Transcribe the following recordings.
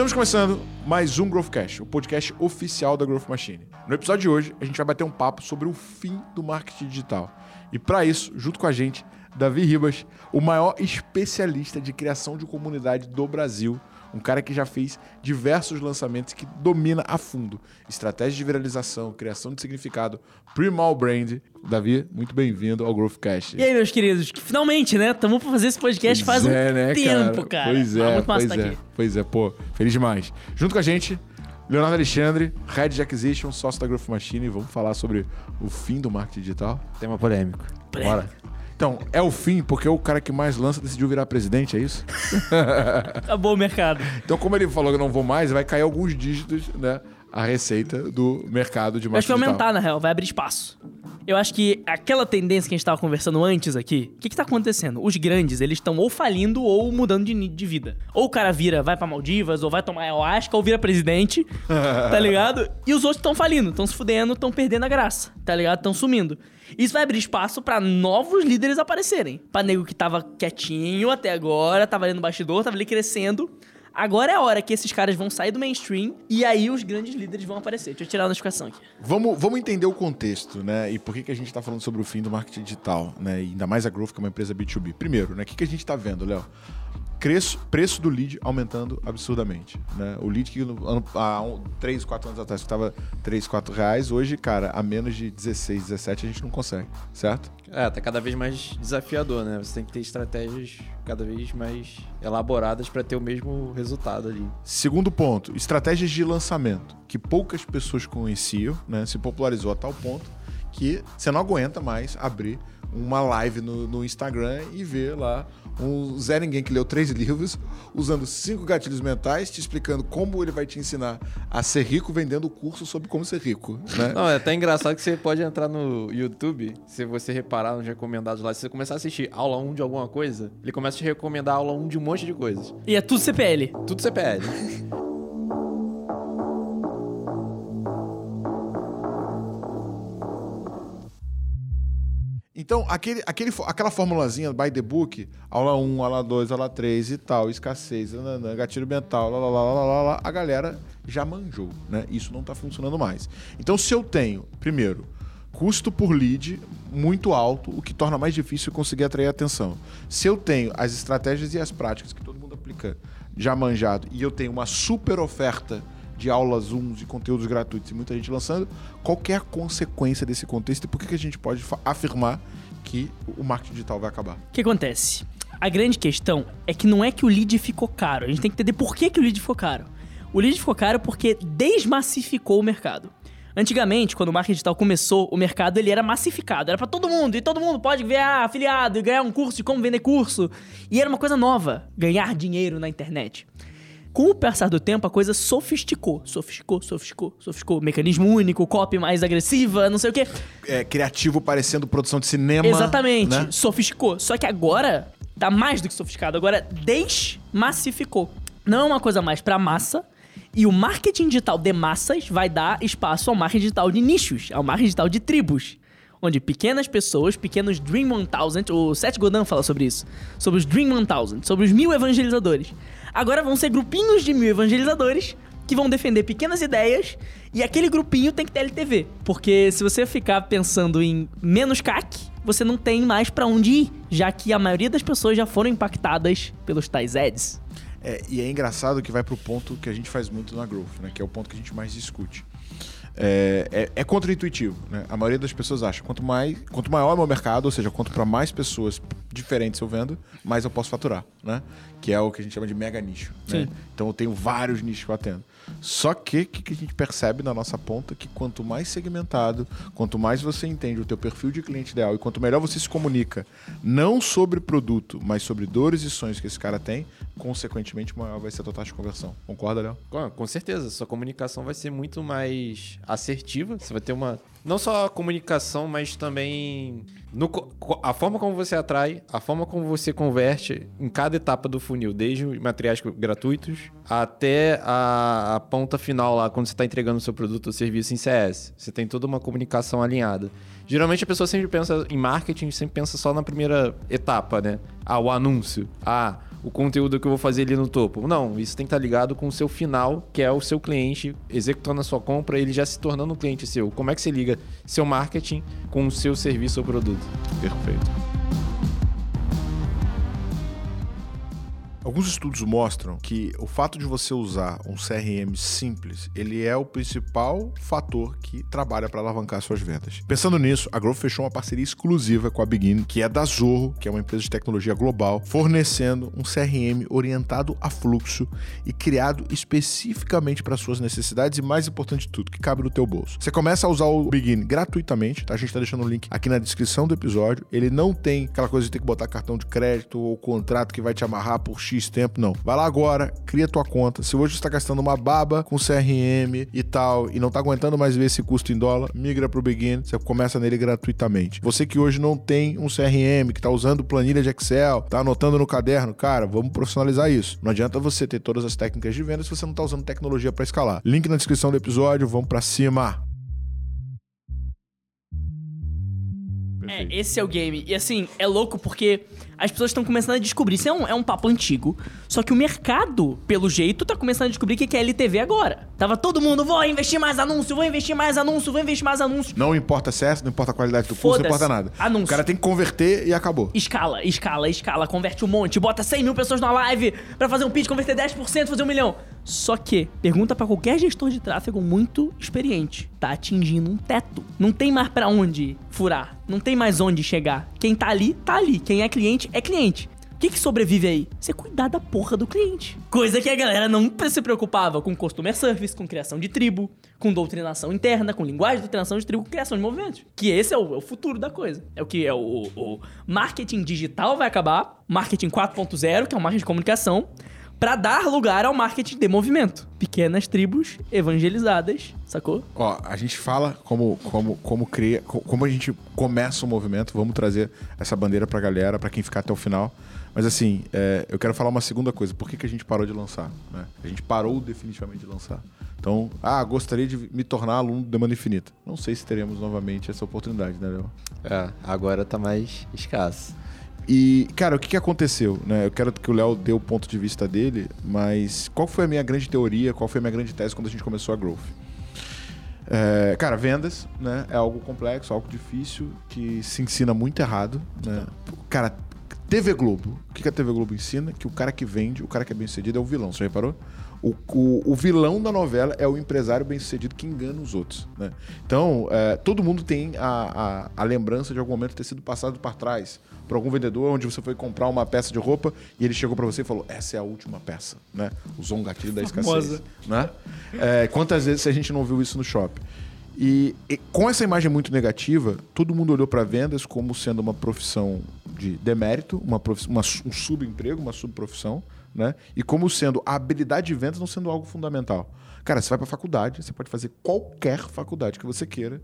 Estamos começando mais um Growthcast, o podcast oficial da Growth Machine. No episódio de hoje, a gente vai bater um papo sobre o fim do marketing digital. E para isso, junto com a gente, Davi Ribas, o maior especialista de criação de comunidade do Brasil, um cara que já fez diversos lançamentos que domina a fundo estratégia de viralização, criação de significado, primal brand. Davi, muito bem-vindo ao Growthcast. E aí, meus queridos, que finalmente, né? Estamos pra fazer esse podcast Pois faz é, um né, tempo, cara. Pois Ah, é, muito massa pois estar é. aqui. Pois é, pô, feliz demais. Junto com a gente, Leonardo Alexandre, Head de Acquisition, sócio da Growth Machine. Vamos falar sobre o fim do marketing digital. Tema polêmico. Bora. Então, é o fim porque o cara que mais lança decidiu virar presidente, é isso? Acabou o mercado. Então, como ele falou que eu não vou mais, vai cair alguns dígitos, né? A receita do mercado de Eu acho marketing que vai aumentar, na real, vai abrir espaço. Eu acho que aquela tendência que a gente tava conversando antes aqui, o que que tá acontecendo? Os grandes, eles estão ou falindo ou mudando de, de vida. Ou o cara vira, vai pra Maldivas, ou vai tomar ayahuasca, ou vira presidente, tá ligado? E os outros estão falindo, estão se fudendo, estão perdendo a graça, tá ligado? Estão sumindo. Isso vai abrir espaço pra novos líderes aparecerem. Pra nego que tava quietinho até agora, tava ali no bastidor, tava ali crescendo. Agora é a hora que esses caras vão sair do mainstream e aí os grandes líderes vão aparecer. Deixa eu tirar a notificação aqui. Vamos, vamos entender o contexto, né? E por que, que a gente está falando sobre o fim do marketing digital, né? E ainda mais a Growth, que é uma empresa B2B. Primeiro, né? O que, que a gente está vendo, Léo? Preço, preço do lead aumentando absurdamente. Né? O lead que no- ano- há um, 3, 4 anos atrás estava 3, 4 reais, hoje, cara, a menos de 16, 17 a gente não consegue, certo? É, tá cada vez mais desafiador, né? Você tem que ter estratégias cada vez mais elaboradas pra ter o mesmo resultado ali. Segundo ponto, estratégias de lançamento, que poucas pessoas conheciam, né? Se popularizou a tal ponto que você não aguenta mais abrir uma live no, no Instagram e ver lá um Zé Ninguém que leu três livros, usando cinco gatilhos mentais, te explicando como ele vai te ensinar a ser rico vendendo o curso sobre como ser rico, né? Não, é até engraçado que você pode entrar no YouTube, se você reparar nos recomendados lá, se você começar a assistir aula 1 de alguma coisa, ele começa a te recomendar aula 1 de um monte de coisas. E é tudo CPL. Tudo CPL. Então, aquele, aquele, aquela formulazinha by the book, aula 1, aula 2, aula 3 e tal, escassez, nananã, gatilho mental, lá, lá, lá, lá, lá, lá, a galera já manjou, né? Isso não tá funcionando mais. Então, se eu tenho, primeiro, custo por lead muito alto, o que torna mais difícil conseguir atrair atenção. Se eu tenho as estratégias e as práticas que todo mundo aplica já manjado e eu tenho uma super oferta de aulas Zooms e conteúdos gratuitos e muita gente lançando, qual é a consequência desse contexto e por que, que a gente pode afirmar que o marketing digital vai acabar? O que acontece? A grande questão é que não é que o lead ficou caro. A gente tem que entender por que, que o lead ficou caro. O lead ficou caro porque desmassificou o mercado. Antigamente, quando o marketing digital começou, o mercado ele era massificado, era pra todo mundo, e todo mundo pode ganhar afiliado e ganhar um curso de como vender curso. E era uma coisa nova, ganhar dinheiro na internet. Com o passar do tempo, a coisa sofisticou, sofisticou, sofisticou, sofisticou. Mecanismo único, copy mais agressiva, não sei o quê. É, criativo parecendo produção de cinema. Exatamente, né? sofisticou. Só que agora tá mais do que sofisticado, agora desmassificou. Não é uma coisa mais pra massa. E o marketing digital de massas vai dar espaço ao marketing digital de nichos, ao marketing digital de tribos. Onde pequenas pessoas, pequenos Dream 1000, o Seth Godin fala sobre isso, sobre os Dream 1000, sobre os mil evangelizadores. Agora vão ser grupinhos de mil evangelizadores que vão defender pequenas ideias e aquele grupinho tem que ter LTV. Porque se você ficar pensando em menos CAC, você não tem mais pra onde ir, já que a maioria das pessoas já foram impactadas pelos tais ads. É, e é engraçado que vai pro ponto que a gente faz muito na Growth, né? Que é o ponto que a gente mais discute. É, é, é contra-intuitivo, né? A maioria das pessoas acha quanto mais, quanto maior é o meu mercado, ou seja, quanto para mais pessoas diferentes eu vendo, mais eu posso faturar, né? Que é o que a gente chama de mega nicho. Né? Então eu tenho vários nichos que eu atendo. Só que o que, que a gente percebe na nossa ponta que quanto mais segmentado, quanto mais você entende o teu perfil de cliente ideal e quanto melhor você se comunica, não sobre produto, mas sobre dores e sonhos que esse cara tem, consequentemente maior vai ser a tua taxa de conversão. Concorda, Léo? Com, certeza, sua comunicação vai ser muito mais assertiva. Você vai ter uma. Não só a comunicação, mas também. no a forma como você atrai, a forma como você converte em cada etapa do funil, desde materiais gratuitos até a, a ponta final lá, quando você está entregando o seu produto ou serviço em CS. Você tem toda uma comunicação alinhada. Geralmente a pessoa sempre pensa em marketing, sempre pensa só na primeira etapa, né? Ah, o anúncio. Ah, o conteúdo que eu vou fazer ali no topo. Não, isso tem que estar ligado com o seu final, que é o seu cliente executando a sua compra, ele já se tornando um cliente seu. Como é que você liga seu marketing com o seu serviço ou produto? Perfeito. Alguns estudos mostram que o fato de você usar um CRM simples, ele é o principal fator que trabalha para alavancar suas vendas. Pensando nisso, a Growth fechou uma parceria exclusiva com a Begin, que é da Zorro, que é uma empresa de tecnologia global, fornecendo um CRM orientado a fluxo e criado especificamente para suas necessidades e mais importante de tudo, que cabe no teu bolso. Você começa a usar o Begin gratuitamente, tá? A gente está deixando o link aqui na descrição do episódio. Ele não tem aquela coisa de ter que botar cartão de crédito ou contrato que vai te amarrar por X tempo, não. Vai lá agora, cria tua conta. Se hoje você está gastando uma baba com CRM e tal, e não está aguentando mais ver esse custo em dólar, migra para o Begin, você começa nele gratuitamente. Você que hoje não tem um CRM, que está usando planilha de Excel, tá anotando no caderno, cara, vamos profissionalizar isso. Não adianta você ter todas as técnicas de venda se você não está usando tecnologia para escalar. Link na descrição do episódio, vamos para cima. É, esse é o game. E assim, é louco porque as pessoas estão começando a descobrir. Isso é um, é um papo antigo. Só que o mercado, pelo jeito, tá começando a descobrir o que é LTV agora. Tava todo mundo, vou investir mais anúncio, vou investir mais anúncio, vou investir mais anúncio. Não importa acesso, não importa a qualidade do curso, não importa nada. Anúncio. O cara tem que converter e acabou. Escala, escala, escala, converte um monte, bota 100 mil pessoas na live pra fazer um pitch, converter 10%, fazer um milhão. Só que, pergunta para qualquer gestor de tráfego muito experiente, tá atingindo um teto. Não tem mais para onde furar, não tem mais onde chegar. Quem tá ali, tá ali. Quem é cliente, é cliente. O que, que sobrevive aí? Você cuidar da porra do cliente. Coisa que a galera não se preocupava com customer service, com criação de tribo, com doutrinação interna, com linguagem de doutrinação de tribo, com criação de movimentos. Que esse é o, é o futuro da coisa. É o que é o, o marketing digital vai acabar, marketing 4.0, que é o marketing de comunicação, para dar lugar ao marketing de movimento. Pequenas tribos evangelizadas, sacou? Ó, a gente fala como como como cria, como a gente começa o movimento. Vamos trazer essa bandeira pra galera, para quem ficar até o final. Mas assim, é, eu quero falar uma segunda coisa. Por que, que a gente parou de lançar? Né? A gente parou definitivamente de lançar. Então, ah, gostaria de me tornar aluno do Demanda Infinita. Não sei se teremos novamente essa oportunidade, né, Léo? É, agora tá mais escasso. E, cara, o que, que aconteceu? Né? Eu quero que o Léo dê o ponto de vista dele, mas qual foi a minha grande teoria, qual foi a minha grande tese quando a gente começou a Growth? É, cara, vendas né, é algo complexo, algo difícil, que se ensina muito errado. Né? Cara, TV Globo. O que a TV Globo ensina? Que o cara que vende, o cara que é bem sucedido é o vilão. Você reparou? O, o, o, vilão da novela é o empresário bem-sucedido que engana os outros. Né? Então, é, todo mundo tem a, a, a, lembrança de algum momento ter sido passado para trás por algum vendedor, onde você foi comprar uma peça de roupa e ele chegou para você e falou: Essa é a última peça. Né? Usou um gatilho da escassez. Né? É, quantas vezes a gente não viu isso no shopping? E, e, com essa imagem muito negativa, todo mundo olhou para vendas como sendo uma profissão de demérito, uma, uma um subemprego, uma subprofissão né? E como sendo a habilidade de vendas não sendo algo fundamental. Cara, você vai para faculdade, você pode fazer qualquer faculdade que você queira.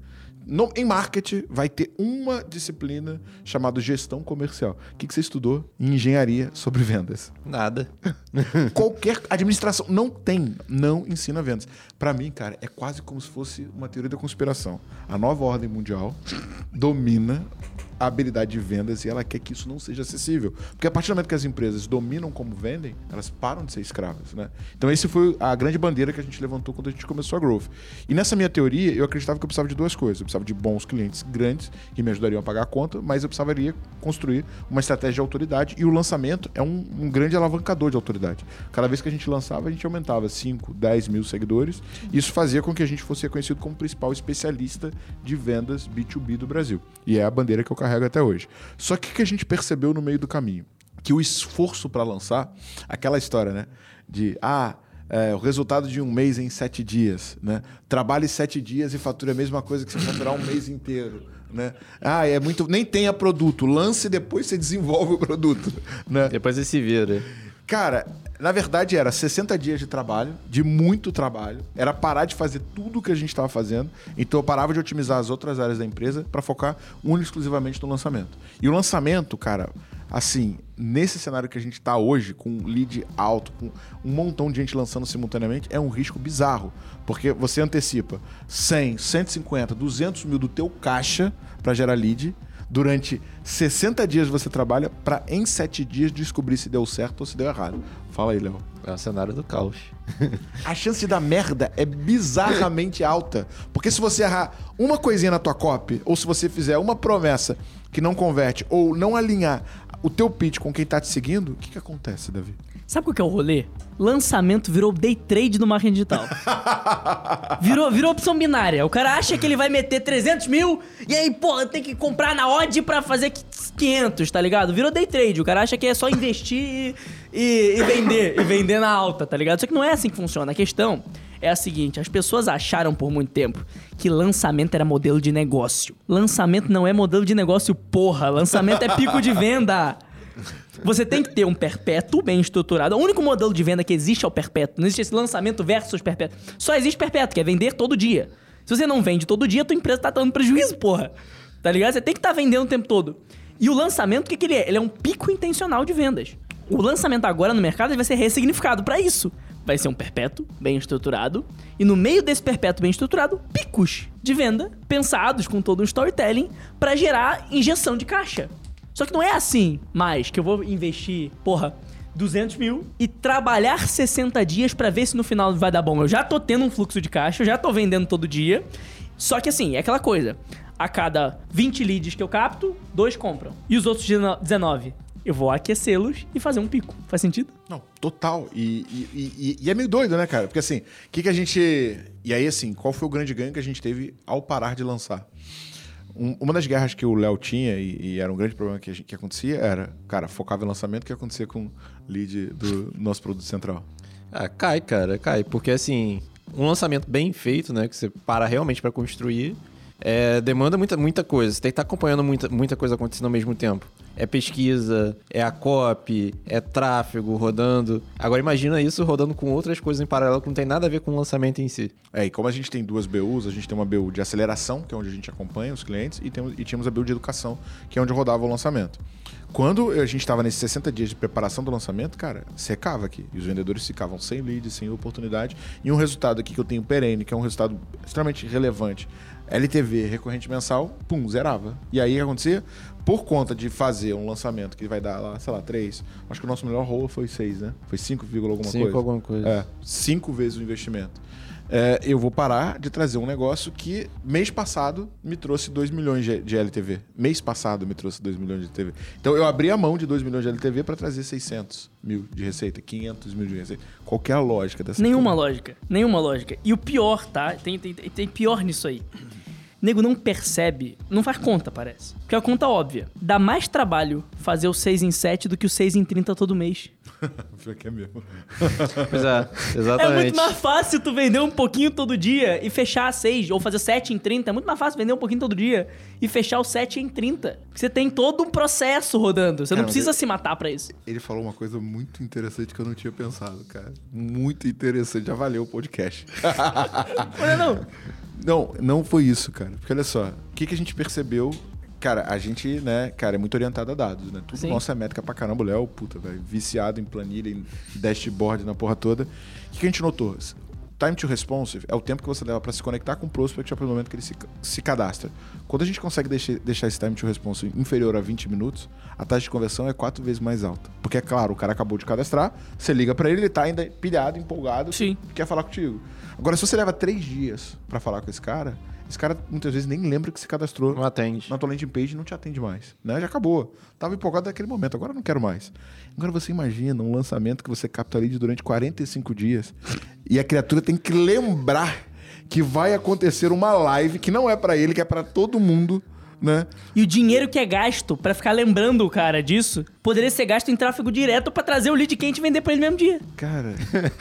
No, em marketing, vai ter uma disciplina chamada gestão comercial. O que, que você estudou em engenharia sobre vendas? Nada. qualquer administração não tem, não ensina vendas. Para mim, cara, é quase como se fosse uma teoria da conspiração. A nova ordem mundial domina a habilidade de vendas e ela quer que isso não seja acessível. Porque a partir do momento que as empresas dominam como vendem, elas param de ser escravas. Né? Então, esse foi a grande bandeira que a gente levantou quando a gente começou a Growth. E nessa minha teoria, eu acreditava que eu precisava de duas coisas. Eu precisava de bons clientes grandes que me ajudariam a pagar a conta, mas eu precisaria construir uma estratégia de autoridade e o lançamento é um, um grande alavancador de autoridade. Cada vez que a gente lançava, a gente aumentava 5, 10 mil seguidores. Isso fazia com que a gente fosse reconhecido como principal especialista de vendas B2B do Brasil. E é a bandeira que eu carrego até hoje. Só que o que a gente percebeu no meio do caminho? Que o esforço para lançar, aquela história, né? De, ah, é, o resultado de um mês em sete dias, né? Trabalhe sete dias e fature a mesma coisa que você faturar um mês inteiro, né? Ah, é muito... Nem tenha produto, lance e depois você desenvolve o produto, né? Depois você se vira. Cara, na verdade era 60 dias de trabalho, de muito trabalho. Era parar de fazer tudo o que a gente estava fazendo. Então eu parava de otimizar as outras áreas da empresa para focar único exclusivamente no lançamento. E o lançamento, cara, assim, nesse cenário que a gente está hoje, com lead alto, com um montão de gente lançando simultaneamente, é um risco bizarro. Porque você antecipa 100, 150, 200 mil do teu caixa para gerar lead Durante 60 dias você trabalha pra em 7 dias descobrir se deu certo ou se deu errado. Fala aí, Léo. É o cenário do caos. A chance de dar merda é bizarramente alta. Porque se você errar uma coisinha na tua copy, ou se você fizer uma promessa que não converte, ou não alinhar o teu pitch com quem tá te seguindo, o que, que acontece, Davi? Sabe qual que é o rolê? Lançamento virou day trade no marketing digital. virou, virou opção binária. O cara acha que ele vai meter 300 mil e aí, pô, tem que comprar na odd pra fazer 500, tá ligado? Virou day trade. O cara acha que é só investir e, e, e vender. E vender na alta, tá ligado? Só que não é assim que funciona. A questão é a seguinte: as pessoas acharam por muito tempo que lançamento era modelo de negócio. Lançamento não é modelo de negócio, porra. Lançamento é pico de venda. Você tem que ter um perpétuo bem estruturado. O único modelo de venda que existe é o perpétuo. Não existe esse lançamento versus perpétuo. Só existe perpétuo, que é vender todo dia. Se você não vende todo dia, tua empresa tá dando prejuízo, porra. Tá ligado? Você tem que estar tá vendendo o tempo todo. E o lançamento, o que, que ele é? Ele é um pico intencional de vendas. O lançamento agora no mercado vai ser ressignificado para isso. Vai ser um perpétuo bem estruturado. E no meio desse perpétuo bem estruturado, picos de venda pensados com todo um storytelling para gerar injeção de caixa. Só que não é assim mais que eu vou investir, porra, 200 mil e trabalhar 60 dias para ver se no final vai dar bom. Eu já tô tendo um fluxo de caixa, eu já tô vendendo todo dia. Só que assim, é aquela coisa. A cada 20 leads que eu capto, dois compram. E os outros 19? Eu vou aquecê-los e fazer um pico. Faz sentido? Não, total. E, e, e, e, é meio doido, né, cara? Porque assim, o que, que a gente. E aí, assim, qual foi o grande ganho que a gente teve ao parar de lançar? Um, uma das guerras que o Léo tinha, e, e, era um grande problema que, que acontecia, era, cara, focava em lançamento, o que acontecia com o lead do nosso produto central? Ah, cai, cara, cai. Porque assim, um lançamento bem feito, né? Que você para realmente para construir, é, demanda muita, muita coisa. Você tem que estar tá acompanhando muita, muita coisa acontecendo ao mesmo tempo. É pesquisa, é a copy, é tráfego rodando. Agora imagina isso rodando com outras coisas em paralelo que não tem nada a ver com o lançamento em si. É, e como a gente tem duas BUs, a gente tem uma BU de aceleração, que é onde a gente acompanha os clientes, e, temos, e tínhamos a BU de educação, que é onde rodava o lançamento. Quando a gente estava nesses 60 dias de preparação do lançamento, cara, secava aqui. E os vendedores ficavam sem leads, sem oportunidade. E um resultado aqui que eu tenho perene, que é um resultado extremamente relevante, LTV recorrente mensal, pum, zerava. E aí o que acontecia? Por conta de fazer um lançamento que vai dar lá, sei lá, 3, acho que o nosso melhor rolo foi 6, né? Foi 5, alguma cinco coisa. alguma coisa. É, 5 vezes o investimento. É, eu vou parar de trazer um negócio que mês passado me trouxe 2 milhões de LTV. Mês passado me trouxe 2 milhões de LTV. Então eu abri a mão de 2 milhões de LTV para trazer 600 mil de receita, 500 mil de receita. Qualquer é lógica dessa Nenhuma lógica. Nenhuma lógica. E o pior, tá? Tem, tem, tem pior nisso aí nego não percebe, não faz conta, parece. Porque é a conta óbvia. Dá mais trabalho fazer o 6 em 7 do que o 6 em 30 todo mês. Pior que é mesmo. pois é, exatamente. É muito mais fácil tu vender um pouquinho todo dia e fechar a 6, ou fazer 7 em 30. É muito mais fácil vender um pouquinho todo dia e fechar o 7 em 30. Porque você tem todo um processo rodando. Você cara, não precisa ele, se matar para isso. Ele falou uma coisa muito interessante que eu não tinha pensado, cara. Muito interessante. Já valeu o podcast. Olha, não. Não, não foi isso, cara. Porque olha só, o que, que a gente percebeu Cara, a gente, né, cara, é muito orientado a dados, né? Tudo Sim. nosso é métrica pra caramba. O Léo, puta, velho, viciado em planilha, em dashboard, na porra toda. O que, que a gente notou? Time to responsive é o tempo que você leva para se conectar com o prospect a partir do momento que ele se, se cadastra. Quando a gente consegue deixar, deixar esse time to responsive inferior a 20 minutos, a taxa de conversão é quatro vezes mais alta. Porque, é claro, o cara acabou de cadastrar, você liga para ele, ele tá ainda pilhado, empolgado, Sim. quer falar contigo. Agora, se você leva três dias para falar com esse cara, esse cara muitas vezes nem lembra que se cadastrou. Não atende. Na tua landing page não te atende mais. Né? Já acabou. Tava empolgado naquele momento, agora não quero mais. Agora você imagina um lançamento que você capta lead durante 45 dias e a criatura tem que lembrar que vai acontecer uma live que não é para ele, que é para todo mundo né? E o dinheiro que é gasto para ficar lembrando o cara disso, poderia ser gasto em tráfego direto para trazer o lead quente e vender para ele no mesmo dia. Cara.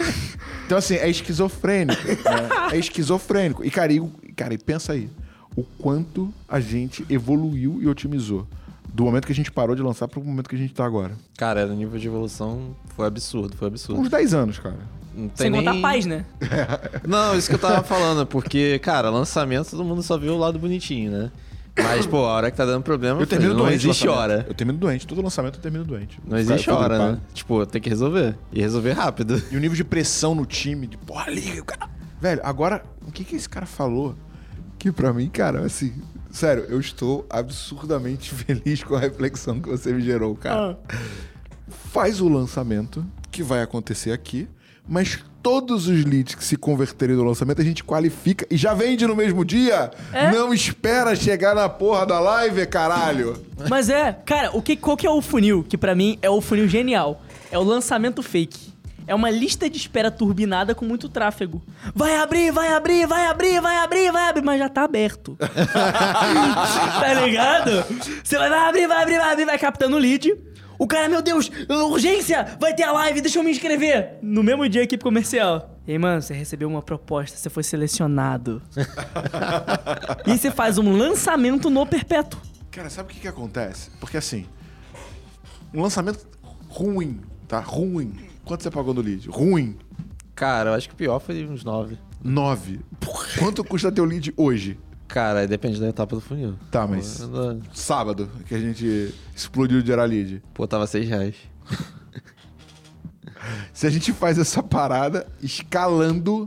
então, assim, é esquizofrênico. Né? É esquizofrênico. E, cara, e, cara, e pensa aí. O quanto a gente evoluiu e otimizou. Do momento que a gente parou de lançar para o momento que a gente tá agora. Cara, o nível de evolução foi absurdo, foi absurdo. Uns 10 anos, cara. Não tem Sem nem... contar paz, né? Não, isso que eu tava falando, porque, cara, lançamento todo mundo só viu o lado bonitinho, né? Mas, pô, a hora que tá dando problema, eu termino não doente existe hora. Eu termino doente. Todo lançamento eu termino doente. Não existe hora, né? Tipo, tem que resolver. E resolver rápido. E o nível de pressão no time, de porra, liga, o cara. Velho, agora, o que que esse cara falou? Que pra mim, cara, assim, sério, eu estou absurdamente feliz com a reflexão que você me gerou, cara. Ah. Faz o lançamento, que vai acontecer aqui, mas todos os leads que se converterem no lançamento a gente qualifica e já vende no mesmo dia. É? Não espera chegar na porra da live, caralho. Mas é, cara, o que, qual que é o funil? Que pra mim é o funil genial. É o lançamento fake. É uma lista de espera turbinada com muito tráfego. Vai abrir, vai abrir, vai abrir, vai abrir, vai abrir, mas já tá aberto. tá ligado? Você vai, vai abrir, vai abrir, vai abrir, vai captando o lead. O cara, meu Deus, urgência, vai ter a live, deixa eu me inscrever. No mesmo dia, equipe comercial. E aí, mano, você recebeu uma proposta, você foi selecionado. e você faz um lançamento no perpétuo. Cara, sabe o que que acontece? Porque assim, um lançamento ruim, tá? Ruim. Quanto você pagou no lead? Ruim. Cara, eu acho que o pior foi uns 9. 9. Quanto custa teu lead hoje? Cara, depende da etapa do funil. Tá, mas Pô, sábado, que a gente explodiu de gerar lead. Pô, tava 6 reais. Se a gente faz essa parada escalando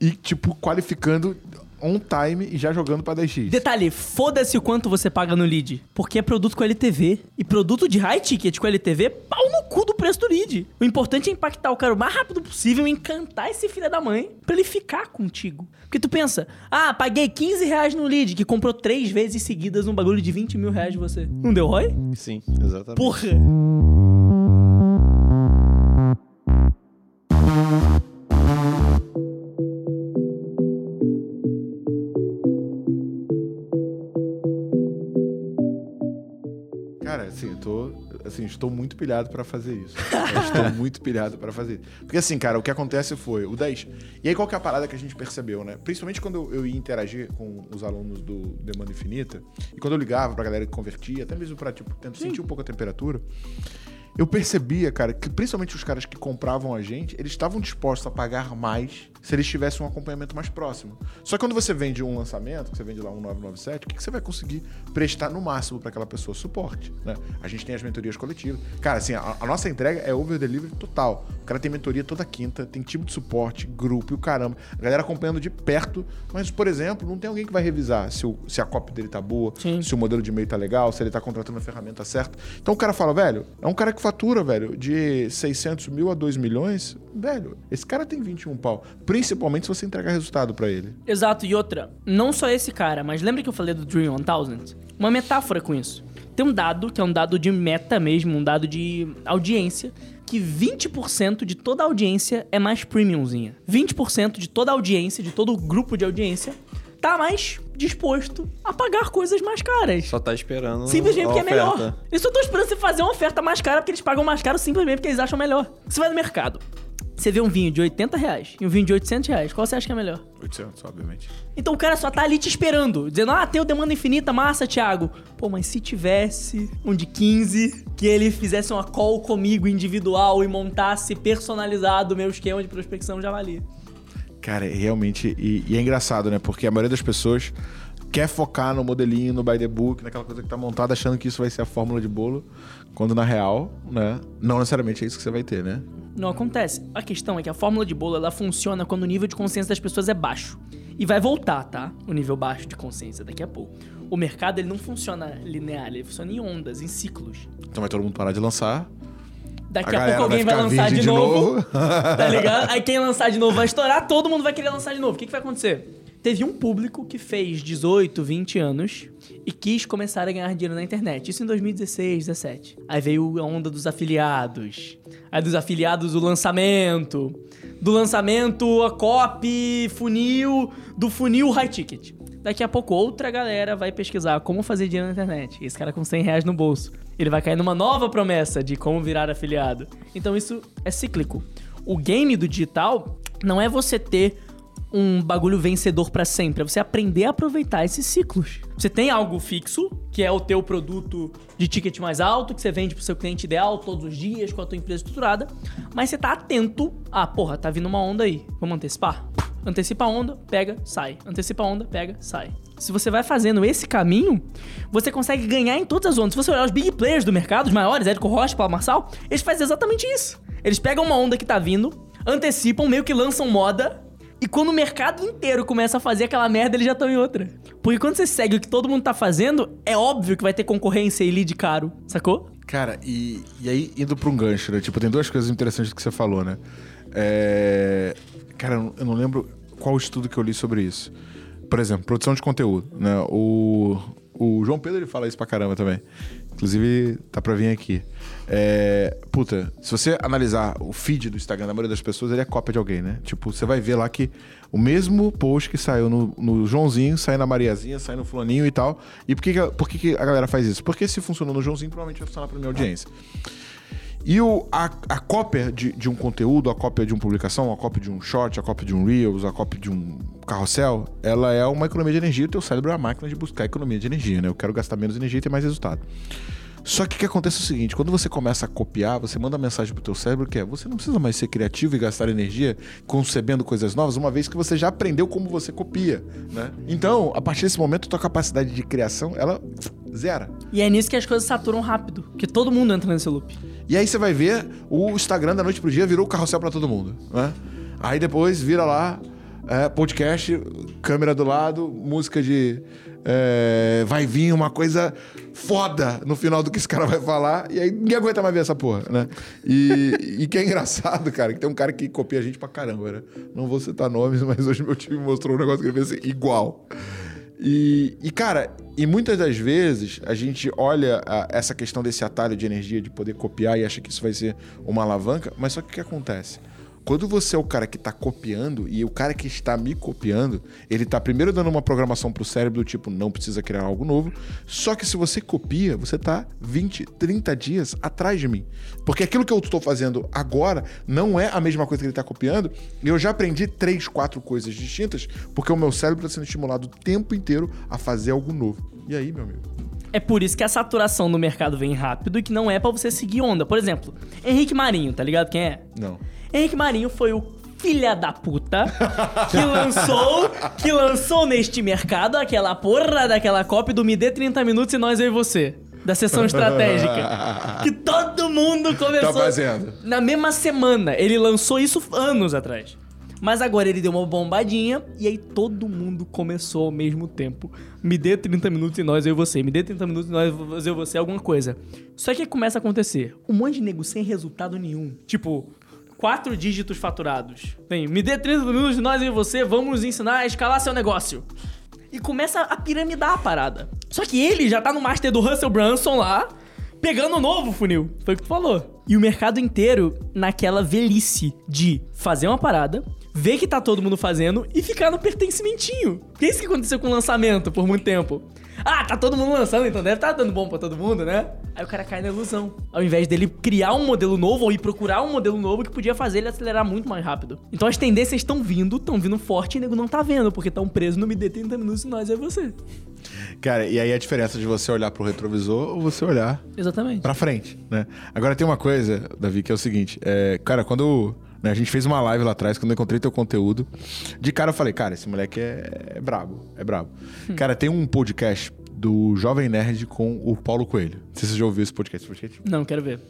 e, tipo, qualificando on time e já jogando pra 10x. Detalhe, foda-se o quanto você paga no lead. Porque é produto com LTV. E produto de high ticket com LTV, pau no cu do preço do lead. O importante é impactar o cara o mais rápido possível, encantar esse filho da mãe, pra ele ficar contigo. Porque tu pensa, ah, paguei 15 reais no lead, que comprou três vezes seguidas um bagulho de 20 mil reais de você. Não deu ROI? Sim, exatamente. Porra! Tô. Assim, estou muito pilhado pra fazer isso. Estou muito pilhado pra fazer. Porque assim, cara, o que acontece foi o 10. E aí, qual que é a parada que a gente percebeu, né? Principalmente quando eu, eu ia interagir com os alunos do Demanda Infinita, e quando eu ligava pra galera que convertia, até mesmo pra, tipo, tentar sentir um pouco a temperatura. Eu percebia, cara, que principalmente os caras que compravam a gente, eles estavam dispostos a pagar mais se eles tivessem um acompanhamento mais próximo. Só que quando você vende um lançamento, que você vende lá um 997, o que, que você vai conseguir prestar no máximo para aquela pessoa? Suporte, né? A gente tem as mentorias coletivas. Cara, assim, a, a nossa entrega é over delivery total. O cara tem mentoria toda quinta, tem time de suporte, grupo e o caramba. A galera acompanhando de perto, mas, por exemplo, não tem alguém que vai revisar se, o, se a copy dele tá boa, Sim. se o modelo de e-mail tá legal, se ele tá contratando a ferramenta certa. Então o cara fala, velho, é um cara que fatura, velho, de 600 mil a 2 milhões, velho, esse cara tem 21 pau. Principalmente se você entregar resultado pra ele. Exato, e outra, não só esse cara, mas lembra que eu falei do Dream 1000? Uma metáfora com isso. Tem um dado, que é um dado de meta mesmo, um dado de audiência, que 20% de toda a audiência é mais premiumzinha. 20% de toda a audiência, de todo o grupo de audiência, tá mais disposto a pagar coisas mais caras. Só tá esperando. Simplesmente a porque é melhor. oferta. Eles só estão esperando você fazer uma oferta mais cara porque eles pagam mais caro simplesmente porque eles acham melhor. Você vai no mercado, você vê um vinho de 80 reais e um vinho de 800 reais, qual você acha que é melhor? 800, obviamente. Então o cara só tá ali te esperando, dizendo, ah, tem o demanda infinita, massa, Thiago. Pô, mas se tivesse um de 15, que ele fizesse uma call comigo individual e montasse personalizado o meu esquema de prospecção, já valia. Cara, é realmente. E, e é engraçado, né? Porque a maioria das pessoas quer focar no modelinho, no by the book, naquela coisa que tá montada, achando que isso vai ser a fórmula de bolo, quando na real, né? Não necessariamente é isso que você vai ter, né? Não acontece. A questão é que a fórmula de bolo ela funciona quando o nível de consciência das pessoas é baixo. E vai voltar, tá? O nível baixo de consciência daqui a pouco. O mercado ele não funciona linear, ele funciona em ondas, em ciclos. Então vai todo mundo parar de lançar. Daqui A a, pouco alguém vai, vai lançar de de novo. novo. tá ligado? Aí quem lançar de novo vai estourar, todo mundo vai querer lançar de novo. O que, que vai acontecer? Teve um público que fez 18, 20 anos e quis começar a ganhar dinheiro na internet. Isso em 2016, 17. Aí veio a onda dos afiliados. Aí dos afiliados o lançamento. Do lançamento a copy, funil, do funil high ticket. Daqui a pouco outra galera vai pesquisar como fazer dinheiro na internet. Esse cara com 100 reais no bolso. Ele vai cair numa nova promessa de como virar afiliado. Então isso é cíclico. O game do digital não é você ter um bagulho vencedor pra sempre, é você aprender a aproveitar esses ciclos. Você tem algo fixo, que é o teu produto de ticket mais alto, que você vende pro seu cliente ideal todos os dias, com a tua empresa estruturada, mas você tá atento, ah, porra, tá vindo uma onda aí, vamos antecipar? Antecipa a onda, pega, sai. Antecipa a onda, pega, sai. Se você vai fazendo esse caminho, você consegue ganhar em todas as ondas. Se você olhar os big players do mercado, os maiores, Érico Rocha, Paulo Marçal, eles fazem exatamente isso. Eles pegam uma onda que tá vindo, antecipam, meio que lançam moda, E quando o mercado inteiro começa a fazer aquela merda, eles já estão em outra. Porque quando você segue o que todo mundo tá fazendo, é óbvio que vai ter concorrência e lead caro, sacou? Cara, e, e aí indo pra um gancho, né? Tipo, tem duas coisas interessantes que você falou, né? É... Cara, eu não lembro qual estudo que eu li sobre isso. Por exemplo, produção de conteúdo, né? O, o João Pedro ele fala isso pra caramba também. Inclusive, tá pra vir aqui. É, puta, se você analisar o feed do Instagram da maioria das pessoas, ele é cópia de alguém, né? Tipo, você vai ver lá que o mesmo post que saiu no, no Joãozinho, sai na Mariazinha, sai no Fulaninho e tal. E por que, que, por que, que a galera faz isso? Porque se funcionou no Joãozinho, provavelmente vai funcionar pra minha audiência. E o, a, a cópia de, de um conteúdo, a cópia de uma publicação, a cópia de um short, a cópia de um Reels, a cópia de um carrossel, ela é uma economia de energia. O teu cérebro é a máquina de buscar economia de energia, né? Eu quero gastar menos energia e ter mais resultado. Só que o que acontece é o seguinte, quando você começa a copiar, você manda uma mensagem pro teu cérebro que é, você não precisa mais ser criativo e gastar energia concebendo coisas novas, uma vez que você já aprendeu como você copia, né? Então, a partir desse momento, tua capacidade de criação, ela zera. E é nisso que as coisas saturam rápido, porque todo mundo entra nesse loop. E aí você vai ver, o Instagram da noite pro dia virou o carrossel para todo mundo, né? Aí depois vira lá, é, podcast, câmera do lado, música de. É, vai vir uma coisa foda no final do que esse cara vai falar, e aí ninguém aguenta mais ver essa porra, né? E, e que é engraçado, cara, que tem um cara que copia a gente pra caramba, né? Não vou citar nomes, mas hoje meu time mostrou um negócio que ele fez assim, igual. E, e, cara, e muitas das vezes a gente olha a, essa questão desse atalho de energia, de poder copiar e acha que isso vai ser uma alavanca, mas só que o que acontece? Quando você é o cara que está copiando e o cara que está me copiando, ele está primeiro dando uma programação para o cérebro do tipo, não precisa criar algo novo. Só que se você copia, você está 20, 30 dias atrás de mim. Porque aquilo que eu estou fazendo agora não é a mesma coisa que ele está copiando. E eu já aprendi três, quatro coisas distintas, porque o meu cérebro está sendo estimulado o tempo inteiro a fazer algo novo. E aí, meu amigo? É por isso que a saturação no mercado vem rápido e que não é para você seguir onda. Por exemplo, Henrique Marinho, tá ligado quem é? Não. Henrique Marinho foi o filha da puta que lançou que lançou neste mercado aquela porra daquela cópia do Me Dê 30 Minutos e Nós Eu e Você. Da sessão estratégica. que todo mundo começou. Tá fazendo. Na mesma semana. Ele lançou isso anos atrás. Mas agora ele deu uma bombadinha e aí todo mundo começou ao mesmo tempo. Me dê 30 minutos e nós eu e você. Me dê 30 minutos e nós eu e você, alguma coisa. Só que começa a acontecer. Um monte de nego sem resultado nenhum. Tipo, quatro dígitos faturados. Tem, me dê 30 minutos nós e você vamos ensinar a escalar seu negócio. E começa a piramidar a parada. Só que ele já tá no master do Russell Brunson lá, pegando o novo funil. Foi o que tu falou. E o mercado inteiro naquela velhice de fazer uma parada, ver que tá todo mundo fazendo e ficar no pertencimentinho. Que é isso que aconteceu com o lançamento por muito tempo. Ah, tá todo mundo lançando, então deve estar tá dando bom pra todo mundo, né? Aí o cara cai na ilusão. Ao invés dele criar um modelo novo ou ir procurar um modelo novo que podia fazer ele acelerar muito mais rápido. Então as tendências estão vindo, estão vindo forte e o nego não tá vendo, porque estão presos no me dê 30 minutos e nós é você. Cara, e aí a diferença de você olhar pro retrovisor ou você olhar Exatamente. pra frente, né? Agora tem uma coisa, Davi, que é o seguinte. É, cara, quando né, a gente fez uma live lá atrás, quando eu encontrei teu conteúdo, de cara eu falei, cara, esse moleque é, é brabo, é brabo. Hum. Cara, tem um podcast do Jovem Nerd com o Paulo Coelho. Não sei se você já ouviu esse podcast. Podcast Não, quero ver.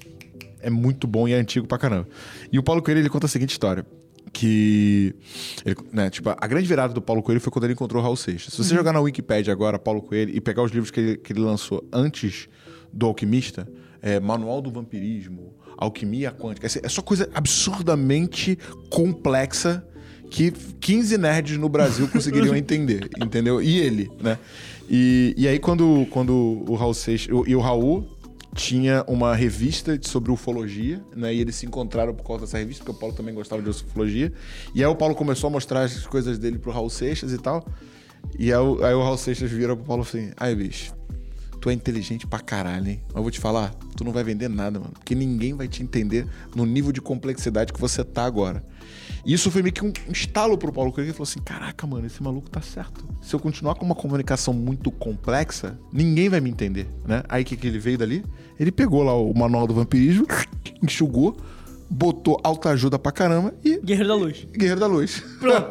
É muito bom e é antigo pra caramba. E o Paulo Coelho, ele conta a seguinte história que ele, né, tipo, a grande virada do Paulo Coelho foi quando ele encontrou o Raul Seixas. Se você uhum. jogar na Wikipedia agora Paulo Coelho e pegar os livros que ele, que ele lançou antes do Alquimista, é, Manual do Vampirismo, Alquimia Quântica, é só coisa absurdamente complexa que 15 nerds no Brasil conseguiriam entender, entendeu? E ele, né? E, e aí quando, quando o Raul Seixas, e o Raul tinha uma revista sobre ufologia, né? E eles se encontraram por causa dessa revista, porque o Paulo também gostava de ufologia. E aí o Paulo começou a mostrar as coisas dele pro Raul Seixas e tal. E aí, aí o Raul Seixas vira pro Paulo assim: ai, bicho, tu é inteligente pra caralho, hein? Mas eu vou te falar, tu não vai vender nada, mano. Porque ninguém vai te entender no nível de complexidade que você tá agora. E isso foi meio que um estalo pro Paulo Coelho. Ele falou assim: caraca, mano, esse maluco tá certo. Se eu continuar com uma comunicação muito complexa, ninguém vai me entender, né? Aí o que, que ele veio dali? Ele pegou lá o manual do vampirismo, enxugou, botou autoajuda pra caramba e. Guerreiro da Luz. Guerreiro da Luz. Pronto.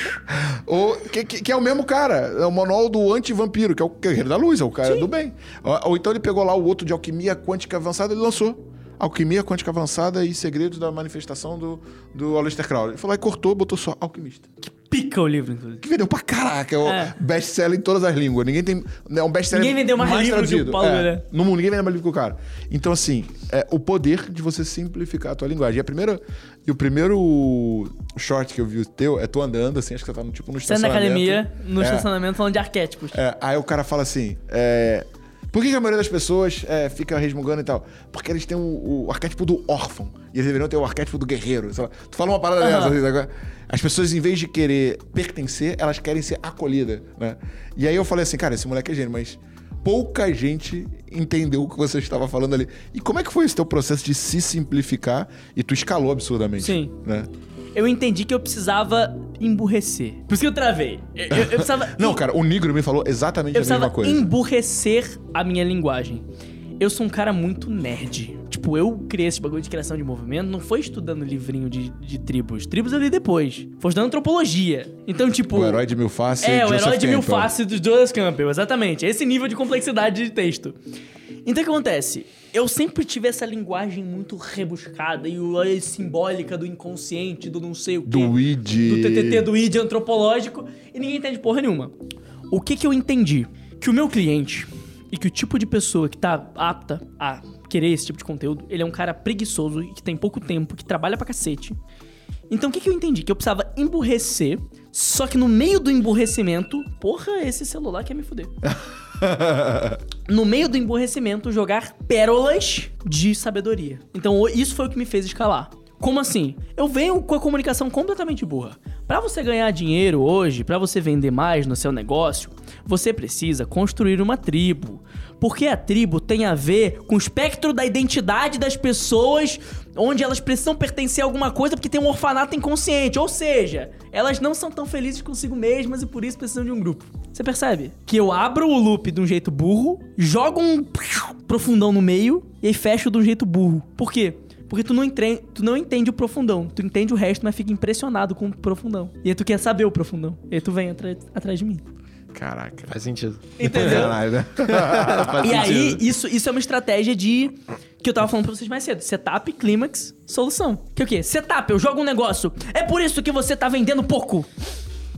o, que, que, que, é o mesmo cara. É o manual do anti-vampiro, que é o Guerreiro da Luz, é o cara Sim. do bem. Ou, ou, então ele pegou lá o outro de alquimia quântica avançada e lançou. Alquimia Quântica Avançada e Segredos da Manifestação do, do Aleister Crowley. Ele falou e cortou, botou só alquimista. Zica o livro, inclusive. Que vendeu pra caraca, é o É. best-seller em todas as línguas. Ninguém tem. É um best-seller Ninguém vendeu mais livro que o traduzido. Paulo, é, né? No mundo, ninguém vendeu mais livro que o cara. Então, assim, é o poder de você simplificar a tua linguagem. E, a primeira, e o primeiro short que eu vi o teu é tu andando, assim, acho que você tá no, tipo no Você na estacionamento. academia, no É. estacionamento, falando de arquétipos. É, aí o cara fala assim: é, por que, que a maioria das pessoas é, fica resmungando e tal? Porque eles têm o, o arquétipo do órfão. E eles deveriam ter o arquétipo do guerreiro. sei lá. Tu fala uma parada dessa, assim, agora. As pessoas, em vez de querer pertencer, elas querem ser acolhidas, né? E aí eu falei assim, cara, esse moleque é gênio, mas pouca gente entendeu o que você estava falando ali. E como é que foi esse teu processo de se simplificar e tu escalou absurdamente? Sim. Né? Eu entendi que eu precisava emburrecer. Por isso que eu travei. Eu, eu- eu precisava. Não, cara, o Negro me falou exatamente Eu a mesma coisa. emburrecer a minha linguagem. Eu sou um cara muito nerd. Tipo, eu criei esse bagulho de criação de movimento, não foi estudando livrinho de, de tribos. Tribos eu li depois. Foi estudando antropologia. Então, tipo. O herói de mil faces. É, o herói de mil faces do Joseph Campbell, exatamente. Esse nível de complexidade de texto. Então o que acontece? Eu sempre tive essa linguagem muito rebuscada e o- simbólica do inconsciente, do não sei o quê. Do id. Do TTT, do ID antropológico, e ninguém entende porra nenhuma. O que que eu entendi? Que o meu cliente e que o tipo de pessoa que tá apta a querer esse tipo de conteúdo, ele é um cara preguiçoso e que tem pouco tempo, que trabalha pra cacete. Então o que, que eu entendi? Que eu precisava emburrecer, só que no meio do emburrecimento, porra, esse celular quer me fuder. no meio do emburrecimento, jogar pérolas de sabedoria. Então isso foi o que me fez escalar. Como assim? Eu venho com a comunicação completamente burra. Pra você ganhar dinheiro hoje, pra você vender mais no seu negócio, você precisa construir uma tribo. Porque a tribo tem a ver com o espectro da identidade das pessoas, onde elas precisam pertencer a alguma coisa porque tem um orfanato inconsciente. Ou seja, elas não são tão felizes consigo mesmas e por isso precisam de um grupo. Você percebe? Que eu abro o loop de um jeito burro, jogo um profundão no meio e aí fecho de um jeito burro. Por quê? Porque tu não, entre... tu não entende o profundão. Tu entende o resto, mas fica impressionado com o profundão. E aí tu quer saber o profundão. E aí tu vem atra- atrás de mim. Caraca. Faz sentido. Entendeu? Caralho, né? Faz E sentido. aí, isso, isso é uma estratégia de. Que eu tava falando pra vocês mais cedo. Setup, clímax, solução. Que é o quê? Setup, eu jogo um negócio. É por isso que você tá vendendo pouco.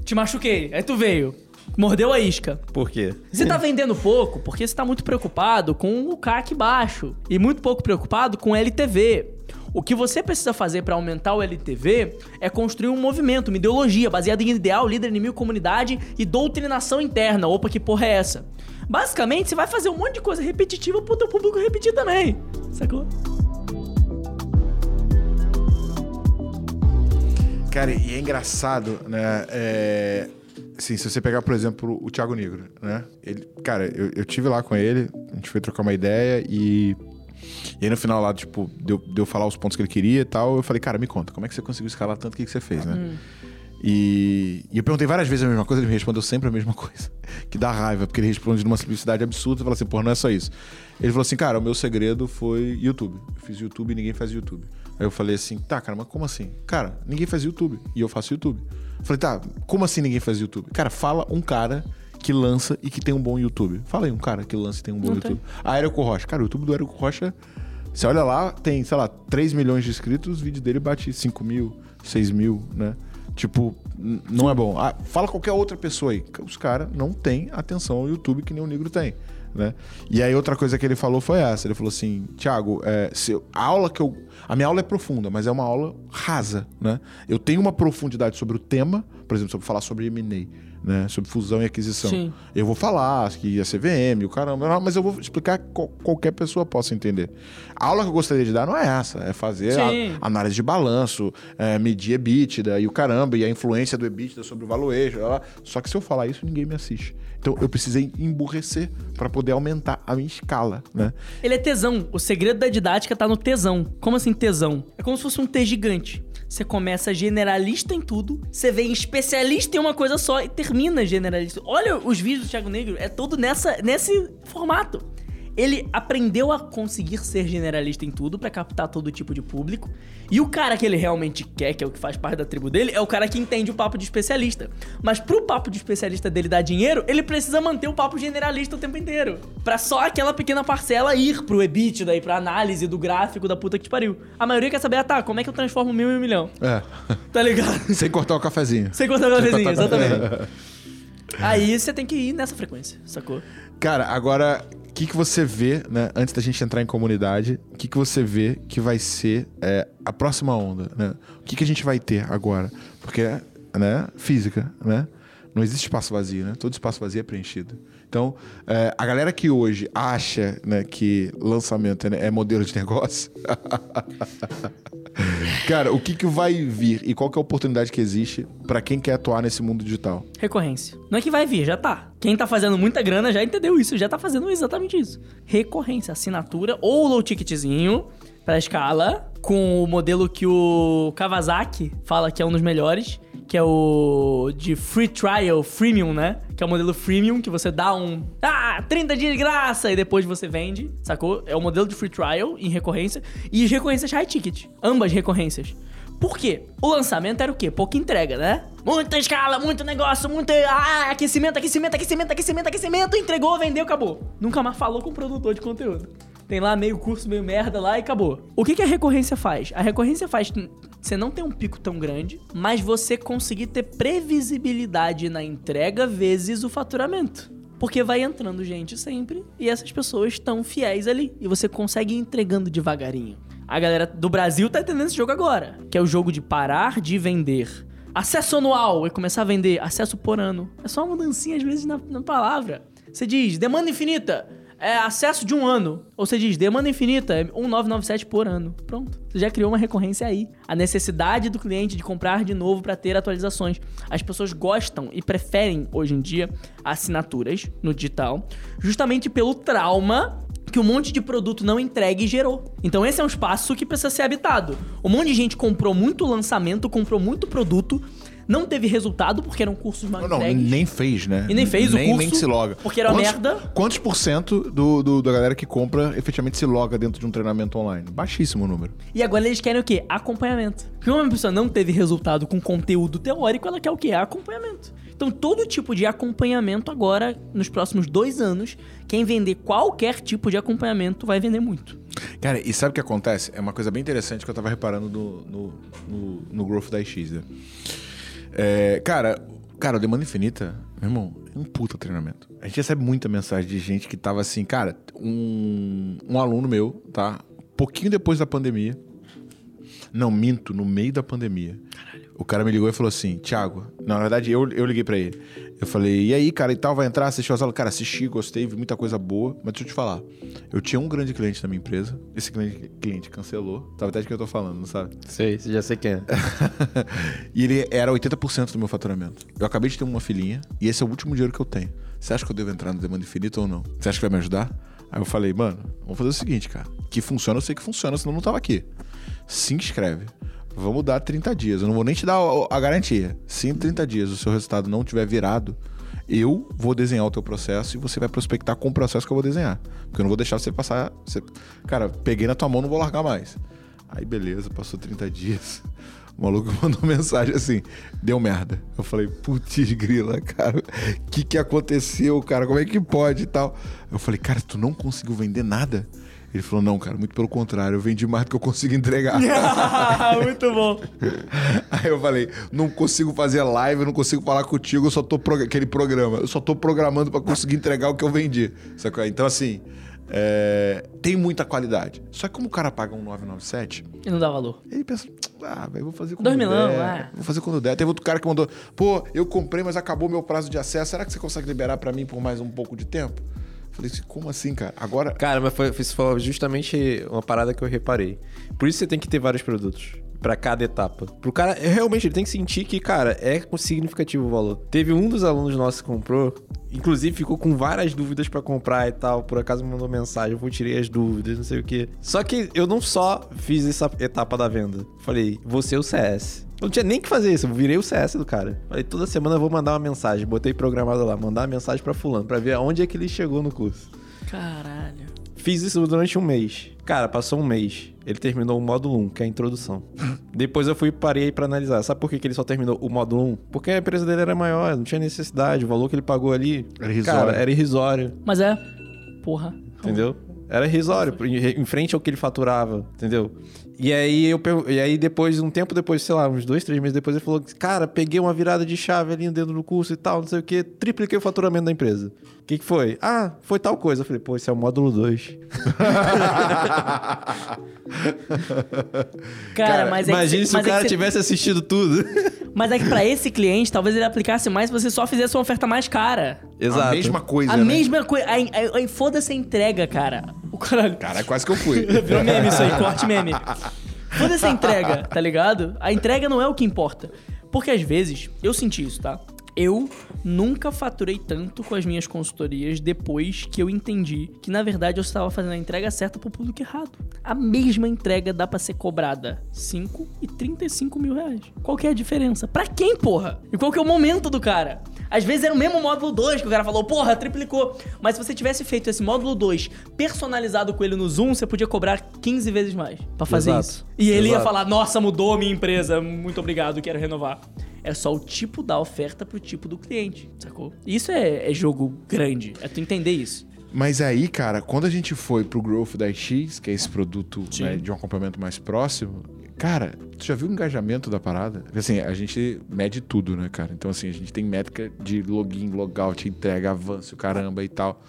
Te machuquei. Aí tu veio. Mordeu a isca. Por quê? Você tá vendendo pouco porque você tá muito preocupado com o CAC baixo. E muito pouco preocupado com o LTV. O que você precisa fazer pra aumentar o LTV é construir um movimento, uma ideologia baseada em ideal, líder, inimigo, comunidade e doutrinação interna. Opa, que porra é essa? Basicamente, você vai fazer um monte de coisa repetitiva pro teu público repetir também. Sacou? Cara, e é engraçado, né? É... Assim, se você pegar, por exemplo, o Thiago Negro, né? Ele, cara, eu, eu tive lá com ele, a gente foi trocar uma ideia e. E aí no final lá, tipo, deu, deu falar os pontos que ele queria e tal. Eu falei, cara, me conta, como é que você conseguiu escalar tanto? O que, que você fez, né? E, e eu perguntei várias vezes a mesma coisa, ele me respondeu sempre a mesma coisa. Que dá raiva, porque ele responde numa simplicidade absurda e fala assim, pô, não é só isso. Ele falou assim, cara, o meu segredo foi YouTube. Eu fiz YouTube e ninguém faz YouTube. Aí eu falei assim, tá, cara, mas como assim? Cara, ninguém faz YouTube e eu faço YouTube. Eu falei, tá, como assim ninguém faz YouTube? Cara, fala um cara que lança e que tem um bom YouTube. Fala aí um cara que lança e tem um bom Não YouTube. A Érico Rocha. Cara, o YouTube do Érico Rocha, você olha lá, tem, sei lá, 3 milhões de inscritos, o vídeo dele bate 5 mil, 6 mil, né? Tipo, não é bom. Ah, fala qualquer outra pessoa aí. Os caras não têm atenção ao YouTube que nem o negro tem. Né? E aí outra coisa que ele falou foi essa. Ele falou assim, Thiago, é, se eu- a aula que eu. A minha aula é profunda, mas é uma aula rasa, né? Eu tenho uma profundidade sobre o tema, por exemplo, sobre falar sobre M&A, né? Sobre fusão e aquisição. Sim. Eu vou falar que a CVM, o caramba, mas eu vou explicar que qual- qualquer pessoa possa entender. A aula que eu gostaria de dar não é essa, é fazer análise de balanço, é, medir EBITDA e o caramba, e a influência do EBITDA sobre o valuation. lá. Só que se eu falar isso, ninguém me assiste. Então eu precisei emburrecer para poder aumentar a minha escala, né? Ele é tesão. O segredo da didática tá no tesão. Como assim tesão? É como se fosse um T gigante. Você começa generalista em tudo, você vem especialista em uma coisa só e termina generalista. Olha os vídeos do Thiago Negro, é todo nessa, nesse formato. Ele aprendeu a conseguir ser generalista em tudo pra captar todo tipo de público. E o cara que ele realmente quer, que é o que faz parte da tribo dele, é o cara que entende o papo de especialista. Mas pro papo de especialista dele dar dinheiro, ele precisa manter o papo generalista o tempo inteiro. Pra só aquela pequena parcela ir pro EBITDA e pra análise do gráfico da puta que te pariu. A maioria quer saber, ah tá, como é que eu transformo mil em um milhão? É. Tá ligado? Sem cortar o cafezinho. Sem cortar o cafezinho, exatamente. Aí você tem que ir nessa frequência, sacou? Cara, agora, que, que você vê, né? Antes da gente entrar em comunidade, o que, que você vê que vai ser é, a próxima onda, né? O que, que a gente vai ter agora? Porque, né? Física, né? Não existe espaço vazio, né? Todo espaço vazio é preenchido. Então, é, a galera que hoje acha né, que lançamento é, é modelo de negócio. Cara, o que, que vai vir e qual que é a oportunidade que existe para quem quer atuar nesse mundo digital? Recorrência. Não é que vai vir, já tá. Quem tá fazendo muita grana já entendeu isso, já tá fazendo exatamente isso. Recorrência, assinatura ou low ticketzinho pra escala, com o modelo que o Kawasaki fala que é um dos melhores, que é o de free trial, freemium, né? Que é o modelo freemium, que você dá um. Ah, 30 dias de graça! E depois você vende, sacou? É o modelo de free trial em recorrência. E as recorrências high ticket. Ambas recorrências. Por quê? O lançamento era o quê? Pouca entrega, né? Muita escala, muito negócio, muito. Ah, aquecimento, aquecimento, aquecimento, aquecimento, aquecimento. Entregou, vendeu, acabou. Nunca mais falou com o produtor de conteúdo. Tem lá meio curso, meio merda lá e acabou. O que, que a recorrência faz? A recorrência faz você não ter um pico tão grande, mas você conseguir ter previsibilidade na entrega vezes o faturamento. Porque vai entrando gente sempre e essas pessoas estão fiéis ali. E você consegue ir entregando devagarinho. A galera do Brasil tá entendendo esse jogo agora, que é o jogo de parar de vender. Acesso anual e começar a vender acesso por ano. É só uma mudancinha às vezes na, na palavra. Você diz demanda infinita é acesso de um ano. Ou você diz, demanda infinita, é 1997 por ano. Pronto. Você já criou uma recorrência aí. A necessidade do cliente de comprar de novo para ter atualizações. As pessoas gostam e preferem, hoje em dia, assinaturas no digital, justamente pelo trauma que um monte de produto não entregue gerou. Então esse é um espaço que precisa ser habitado. Um monte de gente comprou muito lançamento, comprou muito produto, não teve resultado porque eram cursos mal Não, não, entregues. nem fez, né? E nem fez o nem, curso, Nem se loga. porque era uma quantos, merda. Quantos por cento do, do- da galera que compra efetivamente se loga dentro de um treinamento online? Baixíssimo o número. E agora eles querem o quê? Acompanhamento. Porque uma pessoa não teve resultado com conteúdo teórico, ela quer o quê? Acompanhamento. Então, todo tipo de acompanhamento agora, nos próximos dois anos, quem vender qualquer tipo de acompanhamento vai vender muito. Cara, e sabe o que acontece? É uma coisa bem interessante que eu tava reparando no, no, no, no Growth da X, né? É, cara, cara, o Demanda Infinita, meu irmão, é um puta treinamento. A gente recebe muita mensagem de gente que tava assim, cara, um, um aluno meu, tá? Pouquinho depois da pandemia. Não, minto, no meio da pandemia. O cara me ligou e falou assim: Thiago, na verdade eu, eu liguei pra ele. Eu falei: e aí, cara, e tal, vai entrar? Assistiu as aulas? Cara, assisti, gostei, vi muita coisa boa. Mas deixa eu te falar: eu tinha um grande cliente na minha empresa. Esse grande cliente cancelou. Sabe até de que eu tô falando, não sabe? Sei, já sei quem é. e ele era 80% do meu faturamento. Eu acabei de ter uma filhinha e esse é o último dinheiro que eu tenho. Você acha que eu devo entrar no demanda infinita ou não? Você acha que vai me ajudar? Aí eu falei, mano, vamos fazer o seguinte, cara. Que funciona, eu sei que funciona, senão eu não tava aqui. Se inscreve. Vamos dar 30 dias. Eu não vou nem te dar a garantia. Se em 30 dias o seu resultado não tiver virado, eu vou desenhar o teu processo e você vai prospectar com o processo que eu vou desenhar. Porque eu não vou deixar você passar. Você... Cara, peguei na tua mão, não vou largar mais. Aí beleza, passou 30 dias. O maluco mandou mensagem assim: deu merda. Eu falei, putz, grila, cara, o que, que aconteceu, cara? Como é que pode e tal? Eu falei, cara, tu não conseguiu vender nada? Ele falou, não, cara, muito pelo contrário, eu vendi mais do que eu consigo entregar. muito bom. Aí eu falei, não consigo fazer live, não consigo falar contigo, eu só tô prog- aquele programa, eu só tô programando pra conseguir entregar o que eu vendi. Sacou? Então assim, é, tem muita qualidade. Só que como o cara paga um 997, E não dá valor. ele pensa, ah, velho, vou fazer quando Dois milão, der. é. Vou fazer quando der. Teve outro cara que mandou, pô, eu comprei, mas acabou meu prazo de acesso. Será que você consegue liberar pra mim por mais um pouco de tempo? Falei assim, como assim, cara? Agora. Cara, mas foi, foi justamente uma parada que eu reparei. Por isso você tem que ter vários produtos. Pra cada etapa. Pro cara, realmente, ele tem que sentir que, cara, é significativo o valor. Teve um dos alunos nossos que comprou, inclusive ficou com várias dúvidas pra comprar e tal. Por acaso me mandou mensagem, eu vou tirei as dúvidas, não sei o quê. Só que eu não só fiz essa etapa da venda. Falei, você é o CS. Eu não tinha nem que fazer isso, eu virei o CS do cara. Falei, toda semana eu vou mandar uma mensagem. Botei programado lá, mandar uma mensagem pra fulano, pra ver aonde é que ele chegou no curso. Caralho. Fiz isso durante um mês. Cara, passou um mês. Ele terminou o módulo 1, que é a introdução. Depois eu fui parei pra analisar. Sabe por que, que ele só terminou o módulo 1? Porque a empresa dele era maior, não tinha necessidade. O valor que ele pagou ali. Era irrisório. Cara, era irrisório. Mas é. Porra. Entendeu? Era irrisório, em frente ao que ele faturava, entendeu? E aí eu e aí depois, um tempo depois, sei lá, uns dois, três meses depois, ele falou: Cara, peguei uma virada de chave ali dentro do curso e tal, não sei o que, tripliquei o faturamento da empresa. O que, que foi? Ah, foi tal coisa. Eu falei, pô, esse é o módulo 2. Cara, mas é que Imagina cê- se o mas é cara que cê- tivesse assistido tudo. Mas é que pra esse cliente, talvez ele aplicasse mais se você só fizesse uma oferta mais cara. A mesma coisa, a né? mesma coisa. Aí, foda-se a entrega, cara. O caralho. Cara, quase que eu fui. Virou meme isso aí, corte meme. Foda-se a entrega, tá ligado? A entrega não é o que importa. Porque às vezes, eu senti isso, tá? Eu nunca faturei tanto com as minhas consultorias depois que eu entendi que, na verdade, eu estava fazendo a entrega certa pro público errado. A mesma entrega dá pra ser cobrada 5 e 35 mil reais. Qual que é a diferença? Pra quem, porra? E qual que é o momento do cara? Às vezes era o mesmo módulo 2 que o cara falou, porra, triplicou. Mas se você tivesse feito esse módulo 2 personalizado com ele no Zoom, você podia cobrar 15 vezes mais pra fazer Exato. isso. E ele ia Exato. falar, nossa, mudou a minha empresa, muito obrigado, quero renovar. É só o tipo da oferta pro tipo do cliente, sacou? Isso é, é jogo grande, é tu entender isso. Mas aí, cara, quando a gente foi pro Growth da X, que é esse produto né, de um acompanhamento mais próximo, cara, tu já viu o engajamento da parada? Porque, Assim, a gente mede tudo, né, cara? Então, assim, a gente tem métrica de login, logout, entrega, avanço, caramba e tal.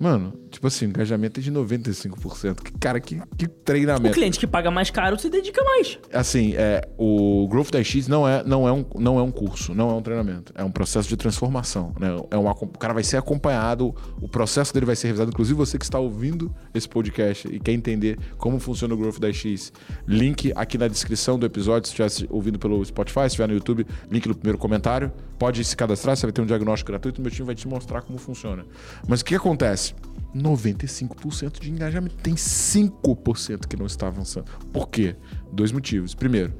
Mano, tipo assim, o engajamento é de 95%. Que, cara, que, que O treinamento. cliente que paga mais caro se dedica mais. Assim, é, o Growth da X não é, não, é um, não é um curso, não é um treinamento. É um processo de transformação. Né? É um, acom- o cara vai ser acompanhado, o processo dele vai ser revisado. Inclusive, você que está ouvindo esse podcast e quer entender como funciona o Growth da X, link aqui na descrição do episódio. Se estiver ouvindo pelo Spotify, se estiver no YouTube, link no primeiro comentário. Pode se cadastrar, você vai ter um diagnóstico gratuito. Meu time vai te mostrar como funciona. Mas o que acontece? 95% de engajamento. Tem 5% que não está avançando. Por quê? Dois motivos. Primeiro,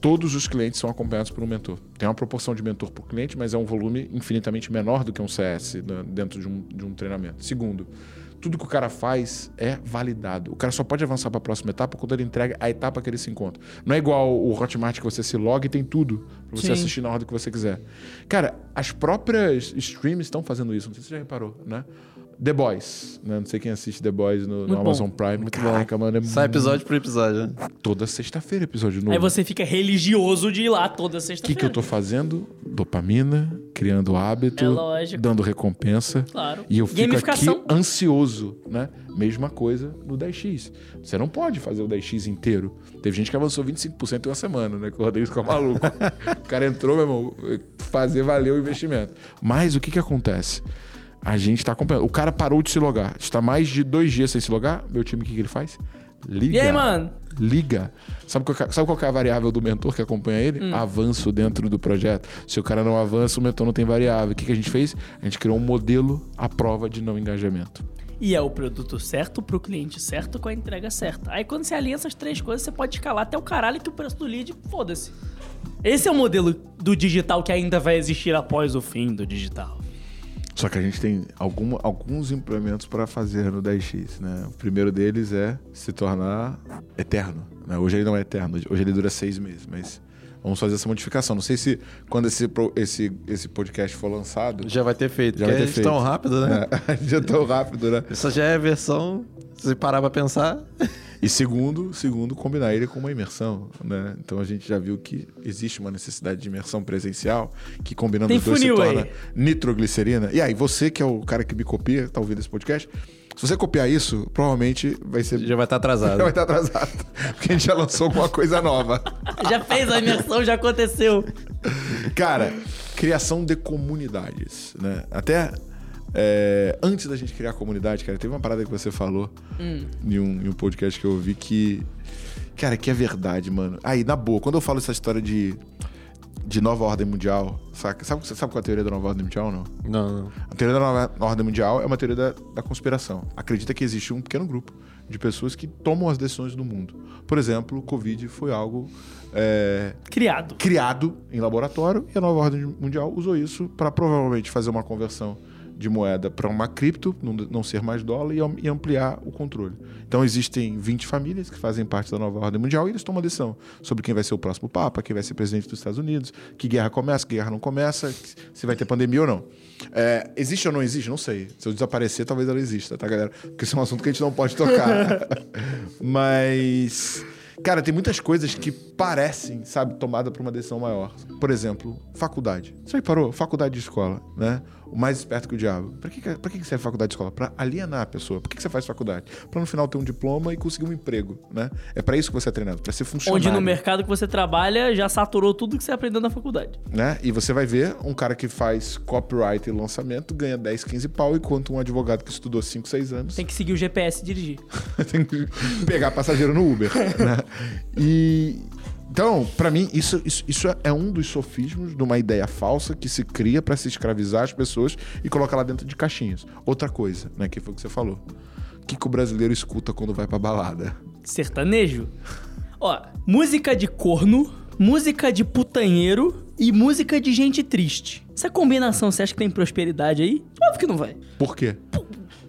todos os clientes são acompanhados por um mentor. Tem uma proporção de mentor por cliente, mas é um volume infinitamente menor do que um CS dentro de um, de um treinamento. Segundo, tudo que o cara faz é validado. O cara só pode avançar para a próxima etapa quando ele entrega a etapa que ele se encontra. Não é igual o Hotmart que você se loga e tem tudo para você Sim. assistir na ordem que você quiser. Cara, as próprias streams estão fazendo isso. Não sei se você já reparou, né? The Boys, né? Não sei quem assiste The Boys no, no Muito bom. Amazon Prime. Caraca, mano, é Sai muito- episódio por episódio. né? toda sexta-feira episódio novo. Aí você fica religioso de ir lá toda O que, sexta-feira. que eu tô fazendo? Dopamina, criando hábito, É lógico. dando recompensa. Claro. E eu fico aqui ansioso, né? Mesma coisa no 10x. Você não pode fazer o 10x inteiro. Teve gente que avançou 25% em uma semana, né? Que o Rodrigo ficou maluco. o cara entrou, meu irmão, fazer valer o investimento. Mas o que que acontece? A gente tá acompanhando. O cara parou de se logar. Está mais de dois dias sem se logar. Meu time, o que, que ele faz? Liga. E aí, mano? Liga. Sabe qual, é- sabe qual é a variável do mentor que acompanha ele? Hum. Avanço dentro do projeto. Se o cara não avança, o mentor não tem variável. O que, que a gente fez? A gente criou um modelo à prova de não engajamento. E é o produto certo pro cliente certo com a entrega certa. Aí quando você alinha essas três coisas, você pode escalar até o caralho que o preço do lead, foda-se. Esse é o modelo do digital que ainda vai existir após o fim do digital. Só que a gente tem alguma- alguns implementos para fazer no 10x. Né? O primeiro deles é se tornar eterno. né? Hoje ele não é eterno, hoje ele dura seis meses, mas vamos fazer essa modificação. Não sei se quando esse, esse, esse podcast for lançado. Já vai ter feito. Já porque vai ter gente feito. tão rápido, né? É, já tão rápido, né? Essa já é versão. Se parar pra pensar. E segundo, segundo, combinar ele com uma imersão, né? Então a gente já viu que existe uma necessidade de imersão presencial, que combinando Tem os dois se torna aí. nitroglicerina. E aí, você que é o cara que me copia, tá ouvindo esse podcast, se você copiar isso, provavelmente vai ser. Já vai estar atrasado. Já vai estar atrasado. Porque a gente já lançou alguma coisa nova. Já fez a imersão, já aconteceu. Cara, criação de comunidades, né? Até é, antes da gente criar comunidade, cara, teve uma parada que você falou em, um, em um podcast que eu ouvi que. Cara, que é verdade, mano. Aí, na boa, quando eu falo essa história de, de nova ordem mundial, saca? Sabe, sabe qual é a teoria da nova ordem mundial ou não? Não, não. A teoria da nova ordem mundial é uma teoria da, da conspiração. Acredita que existe um pequeno grupo de pessoas que tomam as decisões do mundo. Por exemplo, o Covid foi algo é, Criado. criado em laboratório e a nova ordem mundial usou isso para provavelmente fazer uma conversão de moeda para uma cripto, não, ser mais dólar, e, am- ampliar o controle. Então existem 20 famílias que fazem parte da nova ordem mundial e eles tomam a decisão sobre quem vai ser o próximo Papa, quem vai ser presidente dos Estados Unidos, que guerra começa, que guerra não começa, se vai ter pandemia ou não. É, existe ou não existe? Não sei. Se eu desaparecer, talvez ela exista, tá, galera? Porque isso é um assunto que a gente não pode tocar. Mas. Cara, tem muitas coisas que parecem, sabe, tomada por uma decisão maior. Por exemplo, faculdade. Você reparou? Faculdade de escola, né? O mais esperto que o diabo. Pra que, que- pra que serve faculdade de escola? Pra alienar a pessoa. Por que, que você faz faculdade? Pra no final ter um diploma e conseguir um emprego, né? É pra isso que você é treinado, pra ser funcionário. Onde no mercado que você trabalha já saturou tudo que você aprendeu na faculdade. né? E você vai ver um cara que faz copyright e lançamento ganha 10, 15 pau, enquanto um advogado que estudou 5, 6 anos Tem que seguir o GPS e dirigir. tem que pegar passageiro no Uber. né? E. Então, pra mim, isso, isso, isso é um dos sofismos de uma ideia falsa que se cria pra se escravizar as pessoas e colocar lá dentro de caixinhas. Outra coisa, né, que foi o que você falou. O que, que o brasileiro escuta quando vai pra balada? Sertanejo. Ó, música de corno, música de putanheiro e música de gente triste. Essa combinação, você acha que tem prosperidade aí? Óbvio que não vai. Por quê?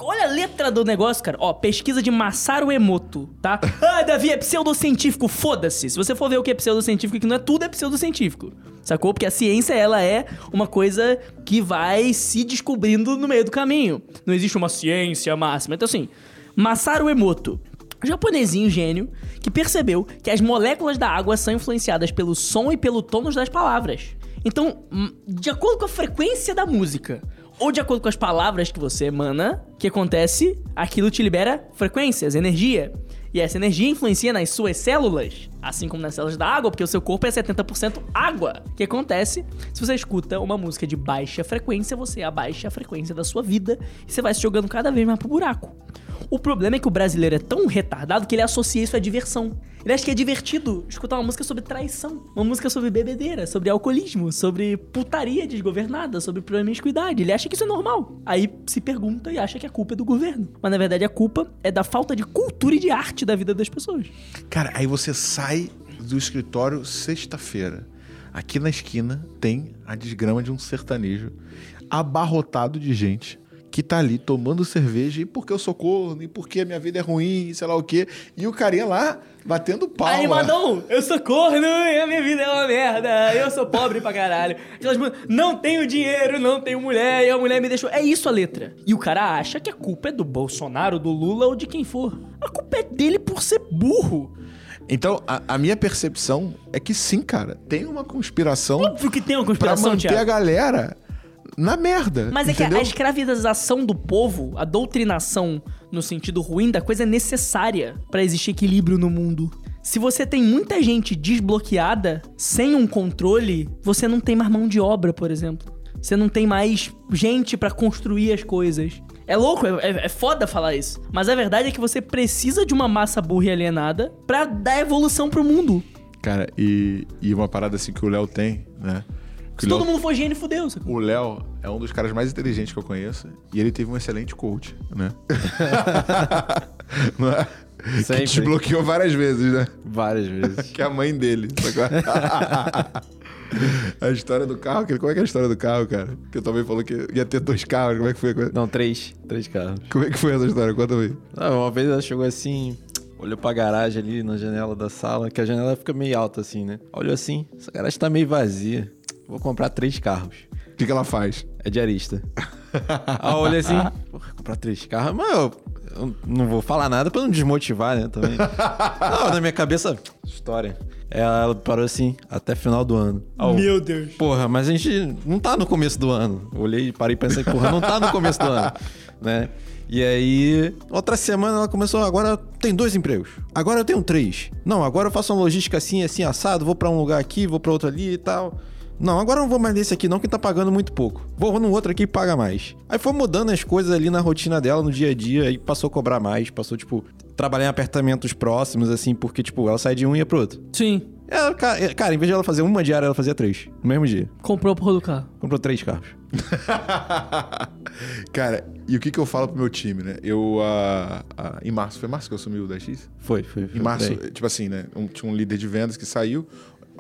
Olha a letra do negócio, cara. Ó, pesquisa de Masaru Emoto, tá? Ah, Davi, é pseudocientífico. Foda-se. Se você for ver o que é pseudocientífico, que não é tudo é pseudocientífico. Sacou? Porque a ciência, ela é uma coisa que vai se descobrindo no meio do caminho. Não existe uma ciência máxima. Então, assim, Masaru Emoto. Japonesinho gênio que percebeu que as moléculas da água são influenciadas pelo som e pelo tônus das palavras. Então, hum, de acordo com a frequência da música, ou de acordo com as palavras que você emana, que acontece? Aquilo te libera frequências, energia. E essa energia influencia nas suas células, assim como nas células da água, porque o seu corpo é 70% água. O que acontece? Se você escuta uma música de baixa frequência, você abaixa a frequência da sua vida e você vai se jogando cada vez mais pro buraco. O problema é que o brasileiro é tão retardado que ele associa isso à diversão. Ele acha que é divertido escutar uma música sobre traição, uma música sobre bebedeira, sobre alcoolismo, sobre putaria desgovernada, sobre promiscuidade. Ele acha que isso é normal. Aí se pergunta e acha que a culpa é do governo. Mas na verdade a culpa é da falta de cultura e de arte da vida das pessoas. Cara, aí você sai do escritório sexta-feira. Aqui na esquina tem a desgrama de um sertanejo abarrotado de gente que tá ali tomando cerveja e porque eu sou corno, e porque a minha vida é ruim, e sei lá o quê. E o carinha lá batendo palma. Animadão, eu sou corno e a minha vida é uma merda. Eu sou pobre pra caralho. Aquelas não tenho dinheiro, não tenho mulher e a mulher me deixou. É isso a letra. E o cara acha que a culpa é do Bolsonaro, do Lula ou de quem for. A culpa é dele por ser burro. Então, a, a minha percepção é que sim, cara, tem uma conspiração Óbvio que tem uma pra conspiração, manter Thiago. a galera na merda. Mas é que a escravização do povo, a doutrinação no sentido ruim da coisa é necessária pra existir equilíbrio no mundo. Se você tem muita gente desbloqueada, sem um controle, você não tem mais mão de obra, por exemplo. Você não tem mais gente pra construir as coisas. É louco, é, é- é foda falar isso. Mas a verdade é que você precisa de uma massa burra e alienada pra dar evolução pro mundo. Cara, e, e uma parada assim que o Léo tem, né? Que Se todo Léo- mundo for gênio, fudeu. O Léo é um dos caras mais inteligentes que eu conheço e ele teve um excelente coach, né? Não é? Que Sempre. desbloqueou várias vezes, né? Várias vezes. Que é a mãe dele. sacou? a história do carro, que- como é que é a história do carro, cara? Que eu também falou que ia ter dois carros, como é que foi? a coisa? Não, três. Três carros. Como é que foi essa história? Conta aí. Não, uma vez ela chegou assim, olhou pra garagem ali na janela da sala, que a janela fica meio alta assim, né? Olhou assim, essa garagem tá meio vazia. Vou comprar três carros. O que, que ela faz? É diarista. Aí eu olhei assim, porra, comprar três carros, mas eu, eu não vou falar nada pra não desmotivar, né, também. não, na minha cabeça, história. Ela parou assim, até final do ano. Eu, Meu Deus. Porra, mas a gente não tá no começo do ano. Eu Olhei, parei e pensei, porra, não tá no começo do ano, né? E aí, outra semana ela começou, agora tem dois empregos. Agora eu tenho três. Não, agora eu faço uma logística assim, assim, assado, vou pra um lugar aqui, vou pra outro ali e tal. Não, agora eu não vou mais nesse aqui não, que tá pagando muito pouco. Vou no outro aqui que paga mais. Aí foi mudando as coisas ali na rotina dela, no dia a dia, aí passou a cobrar mais, passou, tipo, trabalhar em apartamentos próximos, assim, porque, tipo, ela sai de um e ia pro outro. Sim. Ela, cara, cara, em vez de ela fazer uma diária, ela fazia três, no mesmo dia. Comprou a porra do carro. Comprou três carros. Cara, e o que, que eu falo pro meu time, né? Eu, ah, ah, em março, foi março que eu assumi o 10X? Foi, foi. foi Em março, bem. tipo assim, né? um- tinha um líder de vendas que saiu.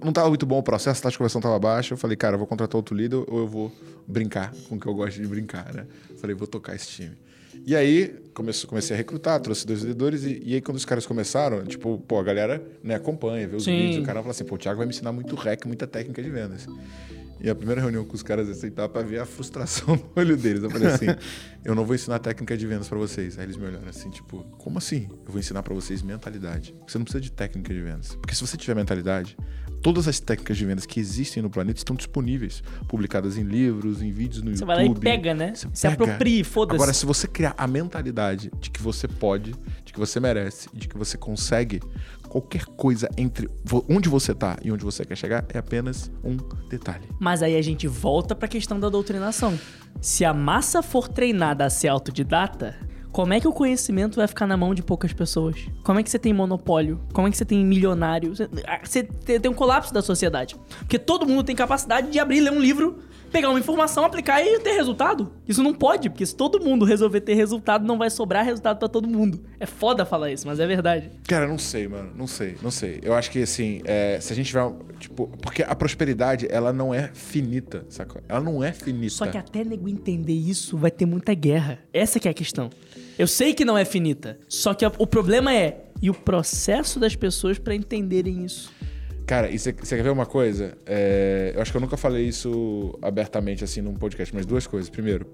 Não tava muito bom o processo, a taxa de conversão tava baixa. Eu falei, cara, eu vou contratar outro líder ou eu vou brincar com o que eu gosto de brincar, né? Falei, vou tocar esse time. E aí, comecei, comecei a recrutar, trouxe dois vendedores, e, e, aí quando os caras começaram, tipo, pô, a galera né, acompanha, vê os Sim. vídeos, o cara fala assim, pô, o Thiago vai me ensinar muito hack, muita técnica de vendas. E a primeira reunião com os caras assim, tava pra ver a frustração no olho deles. Eu falei assim, eu não vou ensinar técnica de vendas pra vocês. Aí eles me olharam assim, tipo, como assim? Eu vou ensinar pra vocês mentalidade. Você não precisa de técnica de vendas. Porque se você tiver mentalidade, todas as técnicas de vendas que existem no planeta estão disponíveis, publicadas em livros, em vídeos no Você YouTube. vai lá e pega, né? Você Se pega. apropria, foda-se. Agora, se você criar a mentalidade de que você pode, de que você merece, de que você consegue, qualquer coisa entre onde você tá e onde você quer chegar é apenas um detalhe. Mas aí a gente volta pra questão da doutrinação. Se a massa for treinada a ser autodidata, como é que o conhecimento vai ficar na mão de poucas pessoas? Como é que você tem monopólio? Como é que você tem milionário? Você- ah, Você te- tem um colapso da sociedade. Porque todo mundo tem capacidade de abrir, ler um livro, pegar uma informação, aplicar e ter resultado. Isso não pode, porque se todo mundo resolver ter resultado, não vai sobrar resultado pra todo mundo. É foda falar isso, mas é verdade. Cara, não sei, mano. Não sei, não sei. Eu acho que, assim, é, se a gente tiver. Tipo, porque a prosperidade, ela não é finita, sacou? Ela não é finita. Só que até nego entender isso, vai ter muita guerra. Essa que é a questão. Eu sei que não é finita. Só que o problema é e o processo das pessoas pra entenderem isso. Cara, e você quer ver uma coisa? É, eu acho que eu nunca falei isso abertamente assim num podcast, mas duas coisas. Primeiro,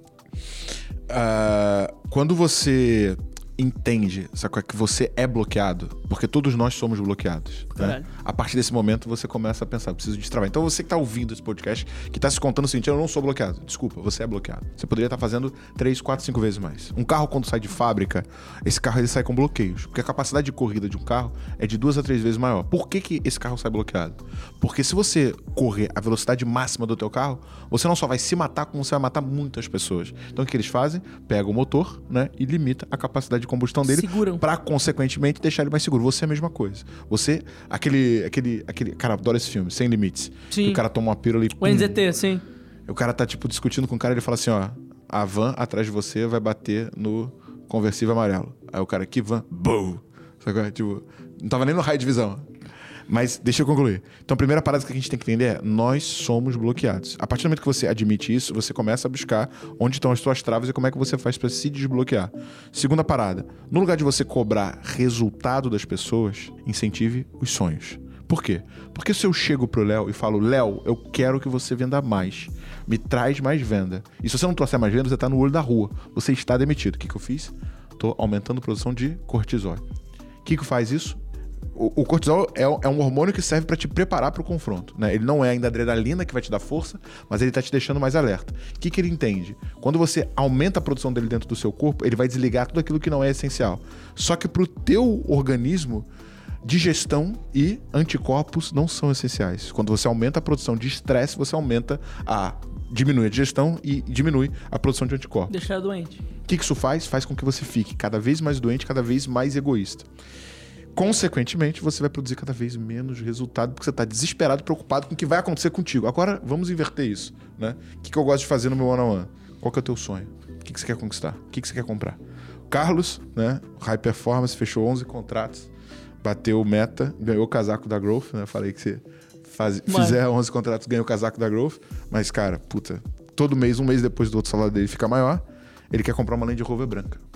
ah, quando você entende, sacou? Que você é bloqueado, porque todos nós somos bloqueados. Né? A partir desse momento você começa a pensar, preciso destravar. Então você que tá ouvindo esse podcast, que tá se contando o seguinte, eu não sou bloqueado. Desculpa, você é bloqueado. Você poderia estar fazendo 3, 4, 5 vezes mais. Um carro quando sai de fábrica, esse carro ele sai com bloqueios, porque a capacidade de corrida de um carro é de duas a três vezes maior. Por que, que esse carro sai bloqueado? Porque se você correr a velocidade máxima do teu carro, você não só vai se matar, como você vai matar muitas pessoas. Então o que eles fazem? Pega o motor, né, e limita a capacidade de combustão dele para consequentemente deixar ele mais seguro. Você é a mesma coisa. Você aquele aquele aquele cara adora esse filme, Sem Limites. Sim. Que o cara toma uma pílula e O NZT, sim. o cara tá, tipo, discutindo com o cara e ele fala assim, ó... A van atrás de você vai bater no conversível amarelo. Aí o cara, que van? Bum! Sacou? Tipo, não tava nem no raio de visão. Mas deixa eu concluir. Então, a primeira parada que a gente tem que entender é: nós somos bloqueados. A partir do momento que você admite isso, você começa a buscar onde estão as suas travas e como é que você faz para se desbloquear. Segunda parada: no lugar de você cobrar resultado das pessoas, incentive os sonhos. Por quê? Porque se eu chego pro Léo e falo, Léo, eu quero que você venda mais. Me traz mais venda. E se você não trouxer mais venda, você tá no olho da rua. Você está demitido. O que, que eu fiz? Tô aumentando a produção de cortisol. O que, que faz isso? O, o cortisol é, é um hormônio que serve para te preparar para o confronto. Né? Ele não é ainda a adrenalina que vai te dar força, mas ele tá te deixando mais alerta. O que, que ele entende? Quando você aumenta a produção dele dentro do seu corpo, ele vai desligar tudo aquilo que não é essencial. Só que para o teu organismo, digestão e anticorpos não são essenciais. Quando você aumenta a produção de estresse, você aumenta a diminui a digestão e diminui a produção de anticorpos. Deixar doente. O que que isso faz? Faz com que você fique cada vez mais doente, cada vez mais egoísta. Consequentemente, você vai produzir cada vez menos resultado porque você está desesperado, preocupado com o que vai acontecer contigo. Agora, vamos inverter isso, né? O que, que eu gosto de fazer no meu one-on-one? Qual que é o teu sonho? O que, que você quer conquistar? O que, que você quer comprar? Carlos, né? High Performance, fechou 11 contratos, bateu meta, ganhou o casaco da Growth, né? Falei que você faz, fizer 11 contratos, ganha o casaco da Growth. Mas, cara, puta, todo mês, um mês depois do outro salário dele fica maior, ele quer comprar uma Land Rover branca.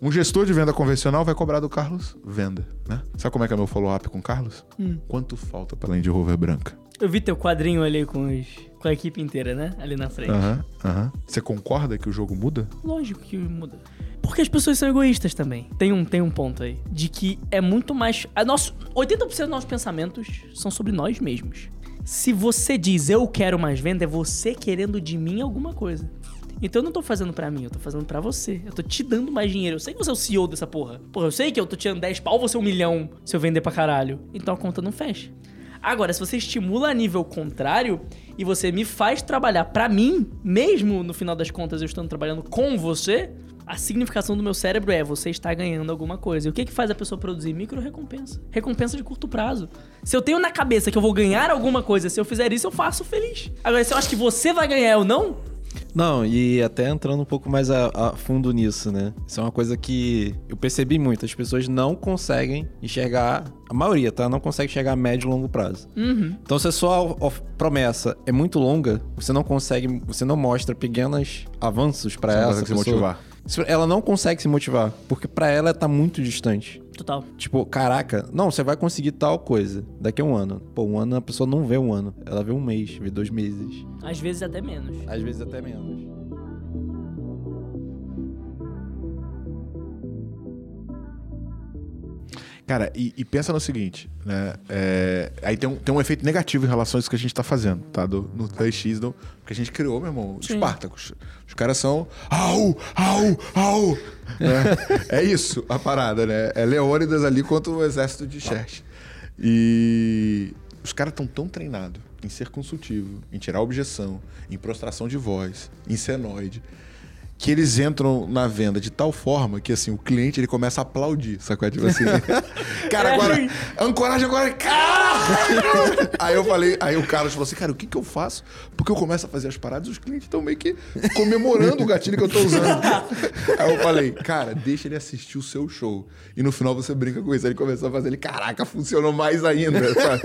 Um gestor de venda convencional vai cobrar do Carlos venda, né? Sabe como é que é meu follow-up com o Carlos? Quanto falta pra Land Rover branca? Eu vi teu quadrinho ali com, os, com a equipe inteira, né? Ali na frente. Aham, aham. Você concorda que o jogo muda? Lógico que muda. Porque as pessoas são egoístas também. Tem um, tem um ponto aí. De que é muito mais. A nosso, 80% dos nossos pensamentos são sobre nós mesmos. Se você diz eu quero mais venda, é você querendo de mim alguma coisa. Então eu não tô fazendo pra mim, eu tô fazendo pra você. Eu tô te dando mais dinheiro. Eu sei que você é o CEO dessa porra. Porra, eu sei que eu tô te dando 10 pau, você é um milhão se eu vender pra caralho. Então a conta não fecha. Agora, se você estimula a nível contrário e você me faz trabalhar pra mim, mesmo no final das contas eu estando trabalhando com você, a significação do meu cérebro é você está ganhando alguma coisa. E o que que faz a pessoa produzir? Micro recompensa. Recompensa de curto prazo. Se eu tenho na cabeça que eu vou ganhar alguma coisa, se eu fizer isso, eu faço feliz. Agora, se eu acho que você vai ganhar ou não, Não, e até entrando um pouco mais a, a fundo nisso, né? Isso é uma coisa que eu percebi muito. As pessoas não conseguem enxergar, a maioria, tá? Não consegue enxergar a médio e longo prazo. Uhum. Então, se a sua promessa é muito longa, você não consegue, você não mostra pequenos avanços consegue essa se pessoa. motivar. Ela não consegue se motivar, porque pra ela tá muito distante. Total. Tipo, caraca, não, você vai conseguir tal coisa daqui a um ano. Pô, um ano a pessoa não vê um ano, ela vê um mês, vê dois meses, Às vezes até menos. às vezes até menos. Cara, e, e pensa no seguinte, né? É, aí tem um, tem um efeito negativo em relação a isso que a gente tá fazendo, tá? Do, no 2x, do, porque a gente criou, meu irmão, os Sim. Espartacos. Os caras são. Au, au, au! né? é isso a parada, né? É Leônidas ali contra o exército de Xerxes. E os caras estão tão treinados em ser consultivo, em tirar objeção, em prostração de voz, em senoide, que eles entram na venda de tal forma que assim, o cliente ele começa a aplaudir, sacou? Tipo assim, cara, É agora, ruim. ancoragem agora, cara! aí eu falei, aí o Carlos falou assim, cara, o que que eu faço? Porque eu começo a fazer as paradas e os clientes estão meio que comemorando o gatilho que eu tô usando. aí eu falei, cara, deixa ele assistir o seu show. E no final você brinca com isso. Aí ele começou a fazer ele, caraca, funcionou mais ainda, sabe?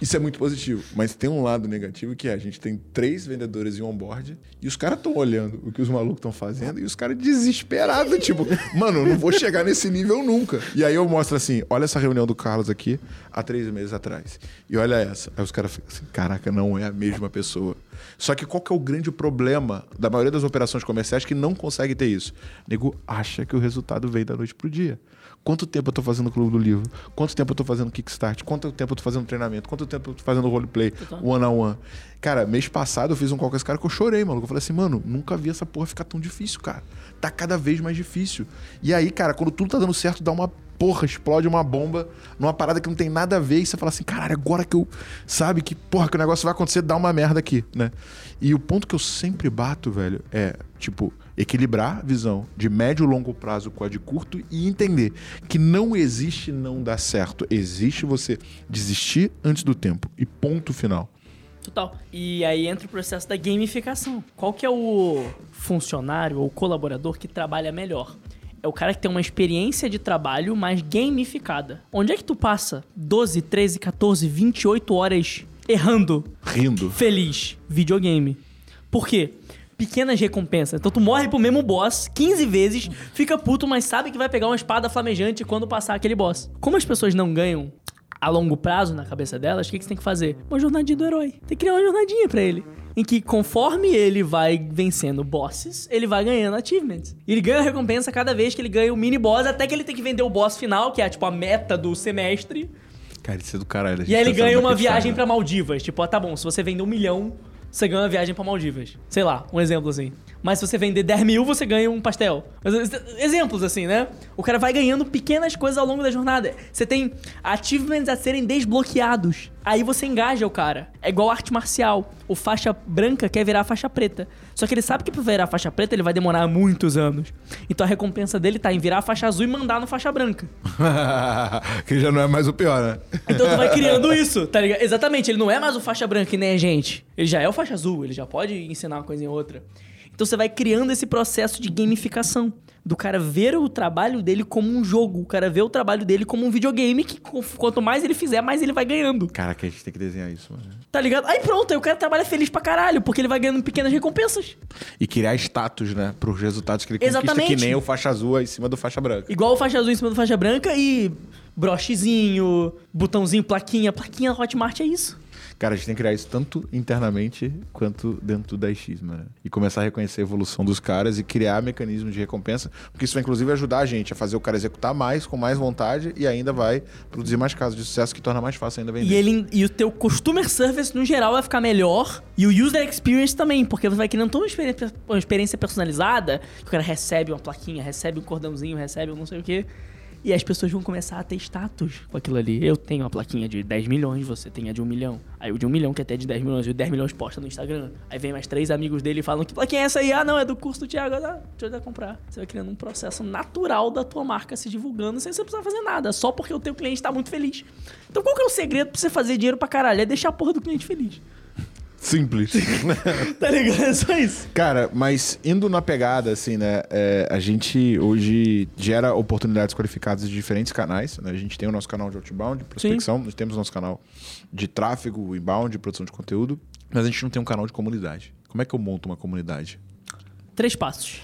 Isso é muito positivo. Mas tem um lado negativo que é a gente tem três vendedores em onboard e os caras estão olhando o que os malucos estão fazendo e os caras desesperados, tipo, mano, não vou chegar nesse nível nunca. E aí eu mostro assim: olha essa reunião do Carlos aqui há três meses atrás. E olha essa. Aí os caras ficam assim: caraca, não é a mesma pessoa. Só que qual que é o grande problema da maioria das operações comerciais que não consegue ter isso? Nego acha que o resultado veio da noite pro dia. Quanto tempo eu tô fazendo o Clube do Livro? Quanto tempo eu tô fazendo Kickstart? Quanto tempo eu tô fazendo treinamento? Quanto tempo eu tô fazendo roleplay? Total. One on one. Cara, mês passado eu fiz um call com esse cara que eu chorei, maluco. Eu falei assim, mano, nunca vi essa porra ficar tão difícil, cara. Tá cada vez mais difícil. E aí, cara, quando tudo tá dando certo, dá uma porra, explode uma bomba numa parada que não tem nada a ver. E você fala assim, caralho, agora que eu. Sabe que, porra, que o negócio vai acontecer, dá uma merda aqui, né? E o ponto que eu sempre bato, velho, é, tipo, equilibrar a visão de médio e longo prazo com a de curto e entender que não existe não dar certo. Existe você desistir antes do tempo. E ponto final. Total. E aí entra o processo da gamificação. Qual que é o funcionário ou colaborador que trabalha melhor? É o cara que tem uma experiência de trabalho mais gamificada. Onde é que tu passa 12, 13, 14, 28 horas errando, Rindo. feliz? Videogame. Por quê? Pequenas recompensas. Então tu morre pro mesmo boss 15 vezes, fica puto, mas sabe que vai pegar uma espada flamejante quando passar aquele boss. Como as pessoas não ganham a longo prazo na cabeça delas, o que, que você tem que fazer? Uma jornadinha do herói. Tem que criar uma jornadinha pra ele. Em que conforme ele vai vencendo bosses, ele vai ganhando achievements. E ele ganha recompensa cada vez que ele ganha o mini boss, até que ele tem que vender o boss final, que é tipo a meta do semestre. Cara, isso é do caralho. E aí ele pensando ganha uma viagem pra Maldivas. Tipo, ah, tá bom, se você vender um milhão, você ganha uma viagem pra Maldivas. Sei lá, um exemplo assim. Mas se você vender 10 mil, você ganha um pastel. Exemplos assim, né? O cara vai ganhando pequenas coisas ao longo da jornada. Você tem achievements a serem desbloqueados. Aí você engaja o cara. É igual arte marcial. O faixa branca quer virar faixa preta. Só que ele sabe que pra virar faixa preta ele vai demorar muitos anos. Então a recompensa dele tá em virar faixa azul e mandar no faixa branca. que já não é mais o pior, né? Então tu vai criando isso, tá ligado? Exatamente, ele não é mais o faixa branca que nem a gente. Ele já é o faixa azul, ele já pode ensinar uma coisa em outra. Então você vai criando esse processo de gamificação. Do cara ver o trabalho dele como um jogo. O cara ver o trabalho dele como um videogame que quanto mais ele fizer, mais ele vai ganhando. Caraca, a gente tem que desenhar isso, mano. Tá ligado? Aí pronto, aí o cara trabalha feliz pra caralho, porque ele vai ganhando pequenas recompensas. E criar status, né? Pros resultados que ele conquista, Exatamente. que nem o faixa azul em cima do faixa branca. Igual o faixa azul em cima do faixa branca e brochezinho, botãozinho, plaquinha. Plaquinha Hotmart é isso. Cara, a gente tem que criar isso tanto internamente quanto dentro do 10x, mano. E começar a reconhecer a evolução dos caras e criar mecanismos de recompensa, porque isso vai inclusive ajudar a gente a fazer o cara executar mais, com mais vontade e ainda vai produzir mais casos de sucesso que torna mais fácil ainda vender. E, ele, e o teu customer service, no geral, vai ficar melhor. E o user experience também, porque você vai criando toda uma experiência, uma experiência personalizada. Que o cara recebe uma plaquinha, recebe um cordãozinho, recebe um não sei o quê. E as pessoas vão começar a ter status com aquilo ali. Eu tenho uma plaquinha de 10 milhões, você tem a de 1 milhão. Aí o de 1 milhão que é até de 10 milhões, e o 10 milhões posta no Instagram. Aí vem mais três amigos dele e falam que plaquinha é essa aí? Ah, não, é do curso do Thiago. Ah, deixa eu comprar. Você vai criando um processo natural da tua marca se divulgando sem você precisar fazer nada, só porque o teu cliente tá muito feliz. Então qual que é o segredo pra você fazer dinheiro pra caralho? É deixar a porra do cliente feliz. Simples. Tá ligado? É só isso. Cara, mas indo na pegada, assim, né? é, a gente hoje gera oportunidades qualificadas de diferentes canais. Né? A gente tem o nosso canal de outbound, prospecção, nós temos o nosso canal de tráfego, inbound, produção de conteúdo, mas a gente não tem um canal de comunidade. Como é que eu monto uma comunidade? Três passos.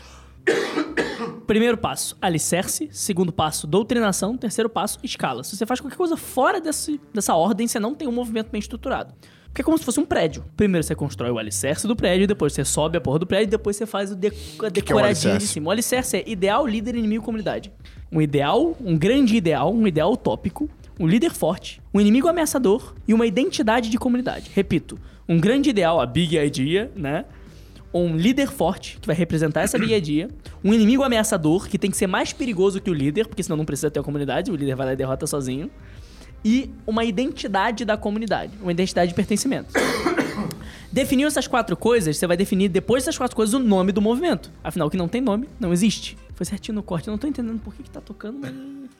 Primeiro passo, alicerce. Segundo passo, doutrinação. Terceiro passo, escala. Se você faz qualquer coisa fora desse, dessa ordem, você não tem um movimento bem estruturado. Porque é como se fosse um prédio. Primeiro você constrói o alicerce do prédio, depois você sobe a porra do prédio, depois você faz o de a decoradinho de alicerce? cima. O alicerce é ideal, líder, inimigo, comunidade. Um ideal, um grande ideal, um ideal utópico, um líder forte, um inimigo ameaçador e uma identidade de comunidade. Repito, um grande ideal, a big idea, né? um líder forte, que vai representar essa big idea, um inimigo ameaçador, que tem que ser mais perigoso que o líder, porque senão não precisa ter a comunidade, o líder vai lá e derrota sozinho, e uma identidade da comunidade, uma identidade de pertencimento. Definiu essas quatro coisas, você vai definir depois dessas quatro coisas o nome do movimento. Afinal, o que não tem nome, não existe. Foi certinho no corte, eu não tô entendendo por que, que tá tocando, mas.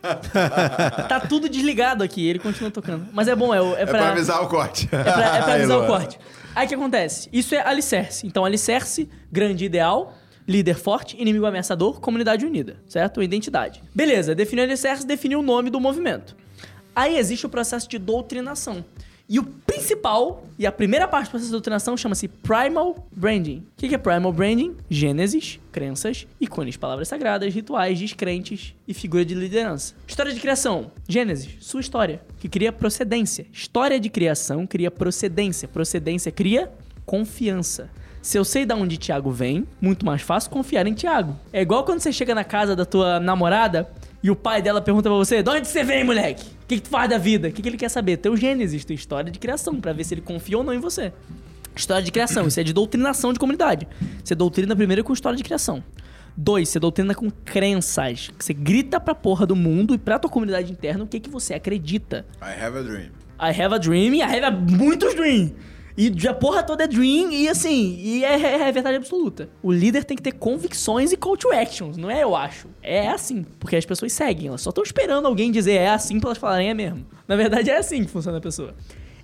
tá tudo desligado aqui, ele continua tocando. Mas é bom, é, o- é pra. o corte. É pra, é pra avisar o corte. Aí o que acontece? Isso é alicerce. Então, alicerce, grande ideal, líder forte, inimigo ameaçador, comunidade unida, certo? Identidade. Beleza, definiu alicerce, definiu o nome do movimento. Aí existe o processo de doutrinação. E o principal, e a primeira parte do processo de doutrinação chama-se Primal Branding. O que é Primal Branding? Gênesis, crenças, ícones, palavras sagradas, rituais, descrentes e figura de liderança. História de criação. Gênesis, sua história, que cria procedência. História de criação cria procedência. Procedência cria confiança. Se eu sei de onde Tiago vem, muito mais fácil confiar em Tiago. É igual quando você chega na casa da tua namorada e o pai dela pergunta pra você: De onde você vem, moleque? O que, que tu faz da vida? O que, que ele quer saber? Teu Gênesis, tua história de criação, pra ver se ele confia ou não em você. História de criação, isso é de doutrinação de comunidade. Você doutrina primeiro com história de criação. Dois, você doutrina com crenças. Você grita pra porra do mundo e pra tua comunidade interna o que, que você acredita. I have a dream. I have a dream e I have a muitos dream. E a porra toda é dream e assim, e é, é- é verdade absoluta. O líder tem que ter convicções e call to actions, não é eu acho. É assim, porque as pessoas seguem, elas só estão esperando alguém dizer é assim pra elas falarem é mesmo. Na verdade é assim que funciona a pessoa.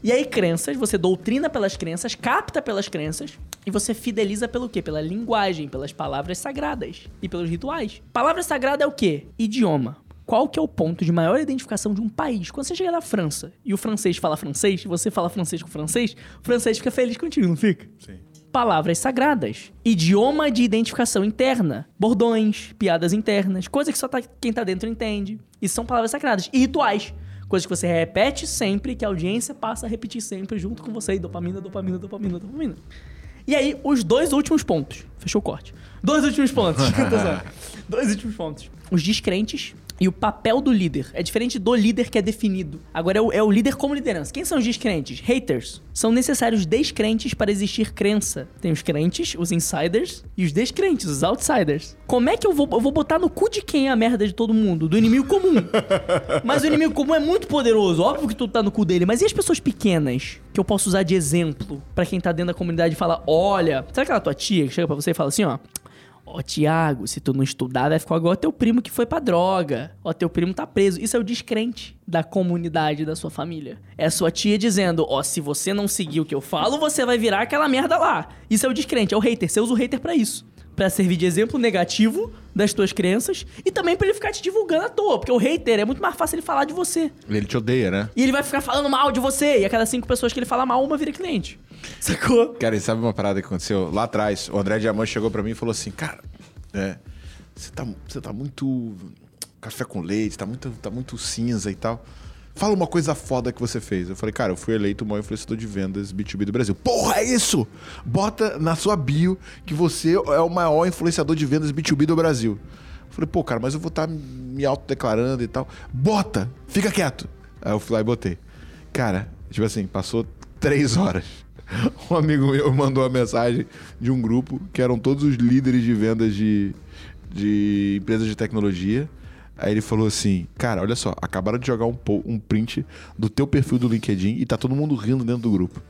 E aí crenças, você doutrina pelas crenças, capta pelas crenças e você fideliza pelo quê? Pela linguagem, pelas palavras sagradas e pelos rituais. Palavra sagrada é o quê? Idioma. Qual que é o ponto de maior identificação de um país? Quando você chega na França e o francês fala francês, e você fala francês com o francês, o francês fica feliz contigo, não fica? Sim. Palavras sagradas. Idioma de identificação interna. Bordões, piadas internas, coisas que só tá- quem tá dentro entende. Isso são palavras sagradas. E rituais. Coisas que você repete sempre, que a audiência passa a repetir sempre junto com você. E dopamina, dopamina, dopamina, dopamina. E aí, os dois últimos pontos. Fechou o corte. Dois últimos pontos. Atenção. dois últimos pontos. Os descrentes e o papel do líder. É diferente do líder que é definido. Agora é o, é o líder como liderança. Quem são os descrentes? Haters. São necessários descrentes para existir crença. Tem os crentes, os insiders, e os descrentes, os outsiders. Como é que eu vou, eu vou botar no cu de quem é a merda de todo mundo? Do inimigo comum. Mas o inimigo comum é muito poderoso. Óbvio que tu tá no cu dele. Mas e as pessoas pequenas? Que eu posso usar de exemplo pra quem tá dentro da comunidade e falar: olha, sabe aquela tua tia que chega pra você e fala assim, ó. Ó, Tiago, se tu não estudar, vai ficar igual teu primo que foi pra droga. Ó, teu primo tá preso. Isso é o descrente da comunidade da sua família. É sua tia dizendo, ó, se você não seguir o que eu falo, você vai virar aquela merda lá. Isso é o descrente, é o hater. Você usa o hater pra isso. Pra servir de exemplo negativo das tuas crenças e também pra ele ficar te divulgando à toa. Porque o hater é muito mais fácil ele falar de você. Ele te odeia, né? E ele vai ficar falando mal de você. E a cada cinco pessoas que ele fala mal, uma vira cliente. Sacou? Cara, e sabe uma parada que aconteceu? Lá atrás, o André Diamante chegou pra mim e falou assim, cara, é, você tá, você tá muito café com leite, tá muito, tá muito cinza e tal. Fala uma coisa foda que você fez. Eu falei, cara, eu fui eleito o maior influenciador de vendas B2B do Brasil. Porra, é isso! Bota na sua bio que você é o maior influenciador de vendas B2B do Brasil. Eu falei, pô, cara, mas eu vou estar me autodeclarando e tal. Bota! Fica quieto! Aí eu fui lá e botei. Cara, tipo assim, passou três horas. Um amigo meu mandou uma mensagem de um grupo que eram todos os líderes de vendas de, de empresas de tecnologia. Aí ele falou assim: Cara, olha só, acabaram de jogar um, um print do teu perfil do LinkedIn e tá todo mundo rindo dentro do grupo.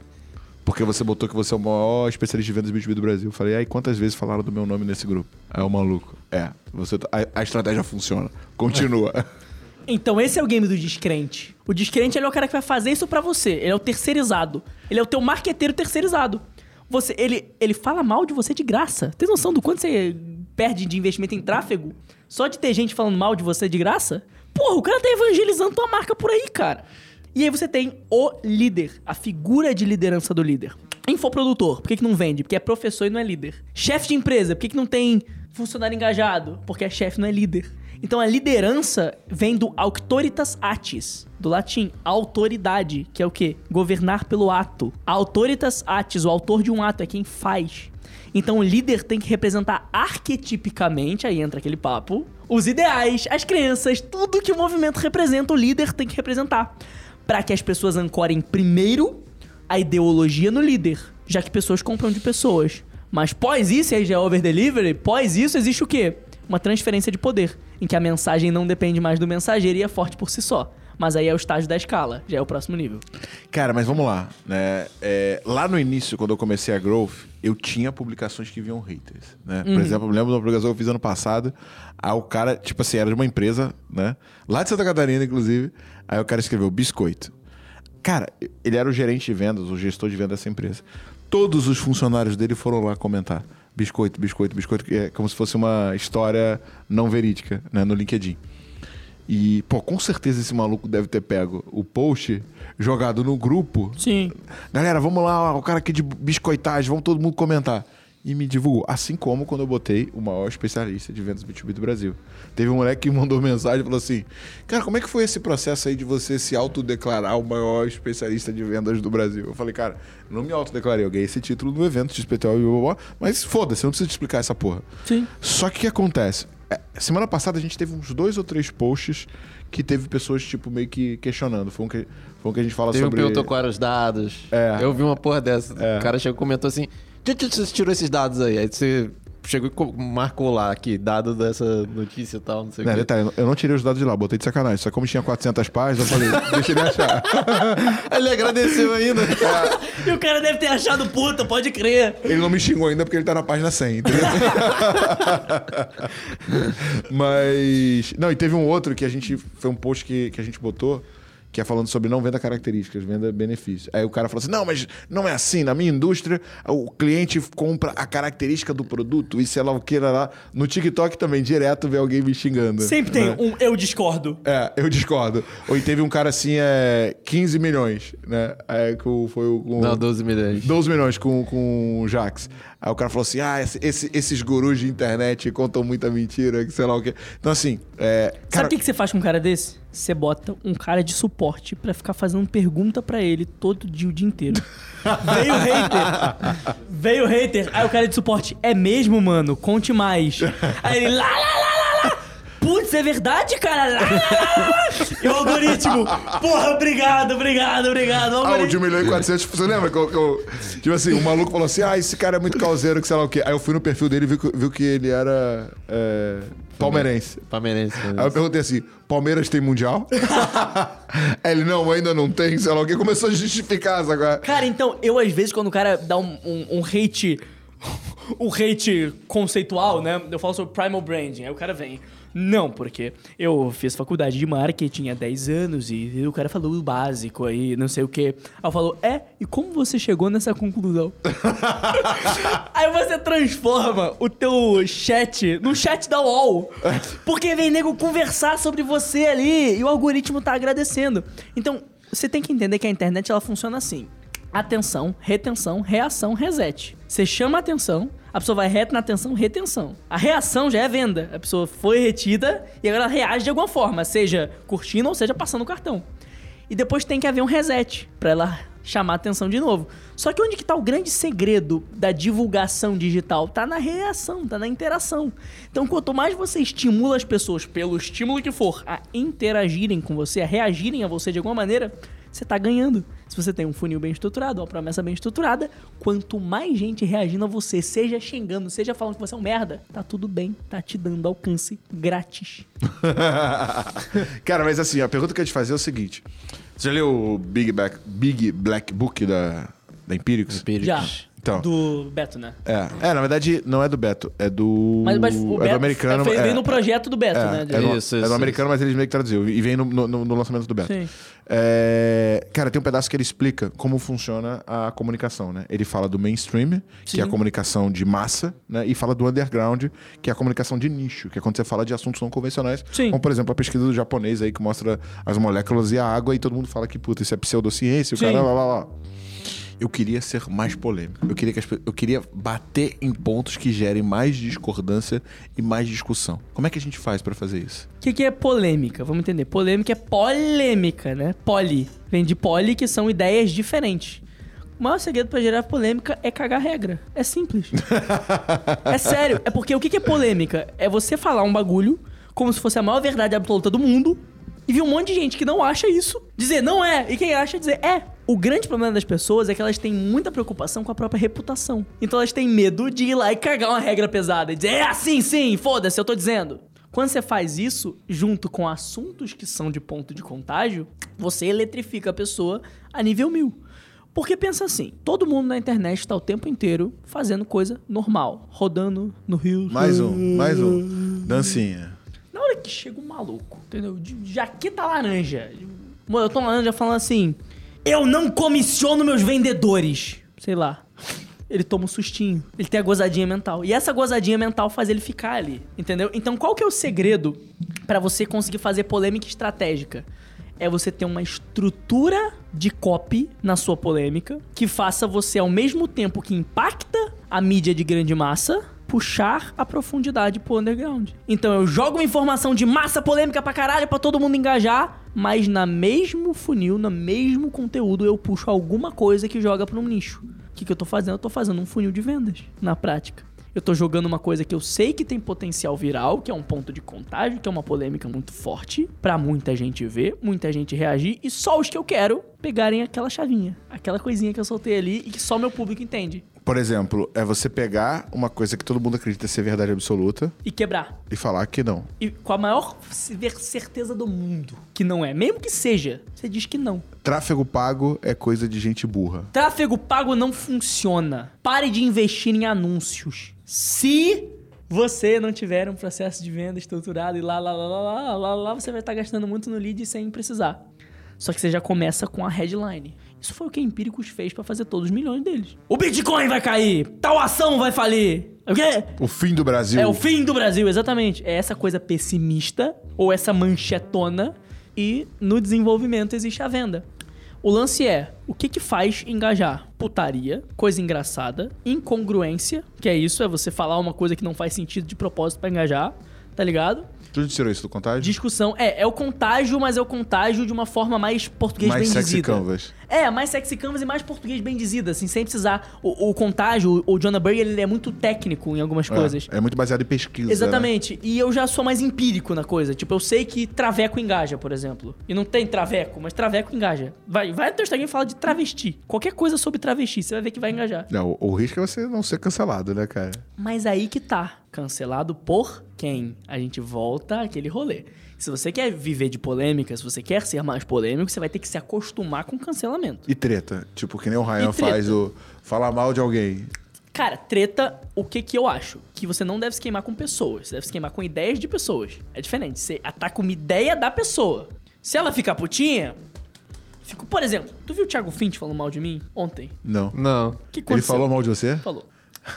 Porque você botou que você é o maior especialista de vendas B2B do Brasil. Eu falei, aí quantas vezes falaram do meu nome nesse grupo? Aí o maluco, é, você, tá- a, a estratégia funciona. Continua. Então esse é o game do descrente. O descrente é o cara que vai fazer isso pra você. Ele é o terceirizado. Ele é o teu marqueteiro terceirizado. Você, ele, ele fala mal de você de graça. Tem noção do quanto você perde de investimento em tráfego? Só de ter gente falando mal de você de graça? Porra, o cara tá evangelizando tua marca por aí, cara. E aí você tem o líder, a figura de liderança do líder. Infoprodutor, por que, que não vende? Porque é professor e não é líder. Chefe de empresa, por que, que não tem funcionário engajado? Porque é chefe, não é líder. Então a liderança vem do auctoritas atis, do latim autoridade, que é o quê? Governar pelo ato. Autoritas atis, o autor de um ato, é quem faz. Então o líder tem que representar arquetipicamente, aí entra aquele papo, os ideais, as crenças, tudo que o movimento representa, o líder tem que representar. Para que as pessoas ancorem primeiro a ideologia no líder, já que pessoas compram de pessoas. Mas pós isso, aí já é over delivery, pós isso existe o quê? Uma transferência de poder, em que a mensagem não depende mais do mensageiro e é forte por si só. Mas aí é o estágio da escala, já é o próximo nível. Cara, mas vamos lá, né? É, lá no início, quando eu comecei a Growth, eu tinha publicações que vinham haters, né? Por exemplo, eu lembro de uma publicação que eu fiz ano passado, aí o cara, tipo assim, era de uma empresa, né? Lá de Santa Catarina, inclusive, aí o cara escreveu biscoito. Cara, ele era o gerente de vendas, o gestor de vendas dessa empresa. Todos os funcionários dele foram lá comentar. Biscoito, biscoito, biscoito, que é como se fosse uma história não verídica, né, no LinkedIn. E, pô, com certeza esse maluco deve ter pego o post jogado no grupo. Sim. Galera, vamos lá, o cara aqui de biscoitagem, vamos todo mundo comentar. E me divulgou. Assim como quando eu botei o maior especialista de vendas B2B do Brasil. Teve um moleque que mandou mensagem e falou assim: Cara, como é que foi esse processo aí de você se autodeclarar o maior especialista de vendas do Brasil? Eu falei, cara, não me autodeclarei, eu ganhei esse título no evento de SPTO e blá, blá, blá, mas foda-se, não preciso te explicar essa porra. Sim. Só que o que acontece? É, Semana passada a gente teve uns dois ou três posts que teve pessoas, tipo, meio que questionando. Foi um que, foi um que a gente fala Teve um sobre. perguntou quais os dados. É. Eu vi uma porra dessa. É. O cara chegou e comentou assim: de onde você tirou esses dados aí? Aí você chegou e co- marcou lá aqui, dado dessa notícia e tal, não sei o quê. detalhe, eu não tirei os dados de lá, botei de sacanagem. Só que como tinha 400 páginas, eu falei, deixa ele achar. Ele agradeceu ainda. E o cara deve ter achado puta, pode crer. Ele não me xingou ainda porque ele tá na página 100, entendeu? Mas. Não, e teve um outro que a gente. Foi um post que, que a gente botou. Que é falando sobre não venda características, venda benefícios. Aí o cara falou assim: não, mas não é assim. Na minha indústria, o cliente compra a característica do produto e sei lá o que lá. lá. No TikTok também, direto vê alguém me xingando. Sempre tem né? um eu discordo. É, eu discordo. Ou e teve um cara assim, é. 15 milhões, né? É, que foi o. com- Não, 12 milhões. 12 milhões com, com o Jax. Aí o cara falou assim: ah, esse- esse- esses gurus de internet contam muita mentira, que sei lá o quê. Então, assim, é. Sabe Cara, o que, que você faz com um cara desse? Você bota um cara de suporte pra ficar fazendo pergunta pra ele todo dia, o dia inteiro. Veio o hater. Veio o hater. Aí o cara de suporte, é mesmo, mano? Conte mais. Aí ele, lá, lá, lá. Putz, é verdade, cara? E o algoritmo, porra, obrigado, obrigado, obrigado. O Ah, o de algoritmo, 1 milhão e 400, você lembra? que eu- que eu- tipo assim, o maluco falou assim: ah, esse cara é muito causeiro, que sei lá o quê. Aí eu fui no perfil dele e vi, que- viu que ele era é, palmeirense. Palmeirense. Aí eu perguntei assim: Palmeiras tem mundial? Ele, não, ainda não tem, sei lá o quê. Começou a justificar, agora. Cara, então, eu às vezes, quando o cara dá um, um, um hate. Um hate conceitual, né? Eu falo sobre primal branding. Aí o cara vem. Não, porque eu fiz faculdade de marketing há 10 anos e o cara falou o básico aí, não sei o quê. Aí eu falo, é, e como você chegou nessa conclusão? aí você transforma o teu chat no chat da UOL. Porque vem nego conversar sobre você ali e o algoritmo tá agradecendo. Então, você tem que entender que a internet ela funciona assim. Atenção, retenção, reação, reset. Você chama a atenção, a pessoa vai reto na atenção, retenção. A reação já é venda. A pessoa foi retida e agora ela reage de alguma forma, seja curtindo ou seja passando o cartão. E depois tem que haver um reset pra ela chamar a atenção de novo. Só que onde que tá o grande segredo da divulgação digital? Tá na reação, tá na interação. Então, quanto mais você estimula as pessoas, pelo estímulo que for, a interagirem com você, a reagirem a você de alguma maneira, você tá ganhando. Se você tem um funil bem estruturado, uma promessa bem estruturada, quanto mais gente reagindo a você, seja xingando, seja falando que você é um merda, tá tudo bem, tá te dando alcance grátis. Cara, mas assim, a pergunta que eu ia te fazer é o seguinte: Você já leu o Big Black, Big Black Book da, da Empíricos? Já. Então. Do Beto, né? É. é, na verdade, não é do Beto, é do. Mas, mas é o do Beto americano. Foi, é, veio no projeto do Beto, é, né? é, do, Isso, é do isso, americano, mas eles meio que traduziu. E vem no, no- no- no lançamento do Beto. Sim. É, cara, tem um pedaço que ele explica como funciona a comunicação, né? Ele fala do mainstream, que é a Sim. comunicação de massa, né? E fala do underground, que é a comunicação de nicho, que é quando você fala de assuntos não convencionais. Sim. Como, por exemplo, a pesquisa do japonês aí, que mostra as moléculas e a água, e todo mundo fala que, puta, isso é pseudociência, o Sim. cara lá, lá, lá. Eu queria ser mais polêmico. Eu queria, que as eu queria bater em pontos que gerem mais discordância e mais discussão. Como é que a gente faz pra fazer isso? O que, que é polêmica? Vamos entender. Polêmica é polêmica, né? Poli. Vem de poli, que são ideias diferentes. O maior segredo pra gerar polêmica é cagar regra. É simples. é sério. É porque o que, que é polêmica? É você falar um bagulho como se fosse a maior verdade absoluta do mundo e vir um monte de gente que não acha isso dizer não é. E quem acha dizer é. O grande problema das pessoas é que elas têm muita preocupação com a própria reputação. Então elas têm medo de ir lá e cagar uma regra pesada e dizer é assim, sim, foda-se, eu tô dizendo. Quando você faz isso, junto com assuntos que são de ponto de contágio, você eletrifica a pessoa a nível mil. Porque pensa assim, todo mundo na internet está o tempo inteiro fazendo coisa normal, rodando no rio. Mais um, mais um. Dancinha. Na hora que chega um maluco, entendeu? De jaqueta laranja. Mano, eu tô laranja falando assim: Eu não comissiono meus vendedores. Sei lá. Ele toma um sustinho. Ele tem a gozadinha mental. E essa gozadinha mental faz ele ficar ali. Entendeu? Então qual que é o segredo pra você conseguir fazer polêmica estratégica? É você ter uma estrutura de copy na sua polêmica que faça você, ao mesmo tempo que impacta a mídia de grande massa, puxar a profundidade pro underground. Então eu jogo uma informação de massa polêmica pra caralho pra todo mundo engajar, mas na mesmo funil, no mesmo conteúdo, eu puxo alguma coisa que joga pra um nicho. O que, que eu tô fazendo? Eu tô fazendo um funil de vendas, na prática. Eu tô jogando uma coisa que eu sei que tem potencial viral, que é um ponto de contágio, que é uma polêmica muito forte, pra muita gente ver, muita gente reagir, e só os que eu quero pegarem aquela chavinha, aquela coisinha que eu soltei ali e que só meu público entende. Por exemplo, é você pegar uma coisa que todo mundo acredita ser verdade absoluta E quebrar. e falar que não. E com a maior cer- certeza do mundo que não é. Mesmo que seja, você diz que não. Tráfego pago é coisa de gente burra. Tráfego pago não funciona. Pare de investir em anúncios. Se você não tiver um processo de venda estruturado e lá, lá, lá, lá, lá, lá, lá, você vai estar gastando muito no lead sem precisar. Só que você já começa com a headline. Isso foi o que a Empíricos fez pra fazer todos os milhões deles. O Bitcoin vai cair! Tal ação vai falir! O quê? O fim do Brasil. É o fim do Brasil, exatamente. É essa coisa pessimista ou essa manchetona e no desenvolvimento existe a venda. O lance é, o que que faz engajar? Putaria, coisa engraçada, incongruência, que é isso, é você falar uma coisa que não faz sentido de propósito pra engajar, tá ligado? Tu tirou isso do contágio? Discussão, é, é o contágio, mas é o contágio de uma forma mais português Mais bem sexy dizida. canvas. É, mais sexy canvas e mais português bem dizida, assim, sem precisar. O, o contágio, o Jonah Berger, ele é muito técnico em algumas coisas. É, é muito baseado em pesquisa. né? Exatamente. E eu já sou mais empírico na coisa. Tipo, eu sei que traveco engaja, por exemplo. E não tem traveco, mas traveco engaja. Vai, vai no teu Instagram e fala de travesti. Qualquer coisa sobre travesti, você vai ver que vai engajar. Não, o, o risco é você não ser cancelado, né, cara? Mas aí que tá. Cancelado por quem? A gente volta àquele rolê. Se você quer viver de polêmica, se você quer ser mais polêmico, você vai ter que se acostumar com cancelamento. E treta. Tipo, que nem o Ryan faz o falar mal de alguém. Cara, treta, o que que eu acho? Que você não deve se queimar com pessoas, você deve se queimar com ideias de pessoas. É diferente, você ataca uma ideia da pessoa. Se ela ficar putinha, fico, por exemplo, tu viu o Thiago Fint falando mal de mim ontem? Não. Não. Que Ele aconteceu? falou mal de você? Falou.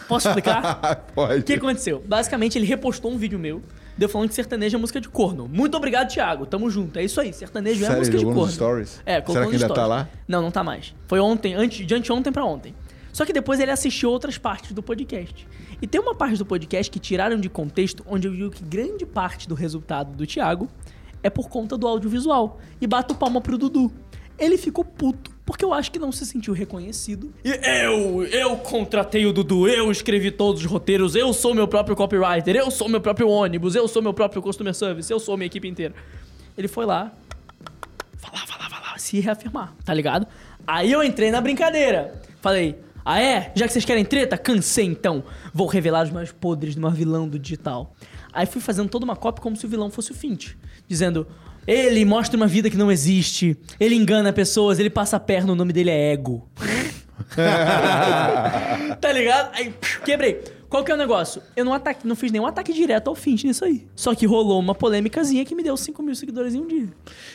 Posso explicar? Pode. O que aconteceu? Basicamente, ele repostou um vídeo meu, deu falando que sertanejo é música de corno. Muito obrigado, Thiago. Tamo junto. É isso aí, sertanejo é Sério, música de corno. stories? É, Será que ainda tá stories. lá? Não, não tá mais. Foi ontem, antes, de anteontem pra ontem. Só que depois ele assistiu outras partes do podcast. E tem uma parte do podcast que tiraram de contexto, onde eu digo que grande parte do resultado do Thiago é por conta do audiovisual. E bato palma pro Dudu. Ele ficou puto, porque eu acho que não se sentiu reconhecido. E eu, eu contratei o Dudu, eu escrevi todos os roteiros, eu sou meu próprio copywriter, eu sou meu próprio ônibus, eu sou meu próprio customer service, eu sou minha equipe inteira. Ele foi lá, falar, falar, falar, se reafirmar, tá ligado? Aí eu entrei na brincadeira. Falei, ah é? Já que vocês querem treta? Cansei então. Vou revelar os mais podres de uma vilão do digital. Aí fui fazendo toda uma cópia como se o vilão fosse o Fint. Dizendo, ele mostra uma vida que não existe, ele engana pessoas, ele passa a perna, o nome dele é ego. tá ligado? Aí, quebrei. Qual que é o negócio? Eu não, ataque, não fiz nenhum ataque direto ao Finch nisso aí. Só que rolou uma polêmicazinha que me deu 5 mil seguidores em um dia.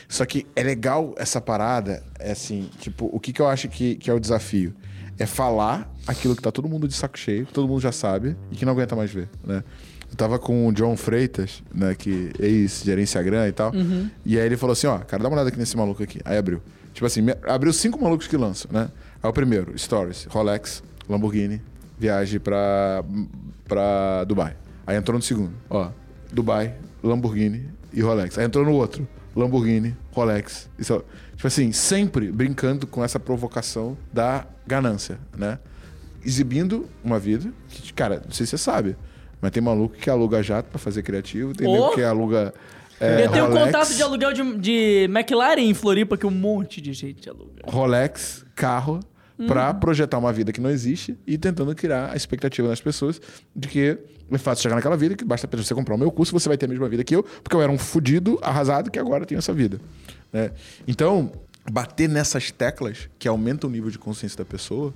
Só que é legal essa parada, é assim, tipo, o que, que eu acho que, que é o desafio? É falar aquilo que tá todo mundo de saco cheio, que todo mundo já sabe e que não aguenta mais ver, né? Eu tava com o John Freitas, né, que é ex-gerência Gran e tal, e aí ele falou assim, ó, cara, dá uma olhada aqui nesse maluco aqui. Aí abriu. Tipo assim, abriu cinco malucos que lançam, né? Aí o primeiro, Stories, Rolex, Lamborghini, viagem pra, pra Dubai. Aí entrou no segundo, ó, Dubai, Lamborghini e Rolex. Aí entrou no outro, Lamborghini, Rolex. Isso, tipo assim, sempre brincando com essa provocação da ganância, né? Exibindo uma vida que, cara, não sei se você sabe, mas tem maluco que aluga jato pra fazer criativo, tem nego que aluga. é, eu tenho Rolex, contato de aluguel de, de McLaren em Floripa, que um monte de gente aluga. Rolex, carro, pra projetar uma vida que não existe e tentando criar a expectativa nas pessoas de que é fácil chegar naquela vida, que basta você comprar o meu curso, você vai ter a mesma vida que eu, porque eu era um fudido, arrasado, que agora tenho essa vida. né? Então, bater nessas teclas que aumentam o nível de consciência da pessoa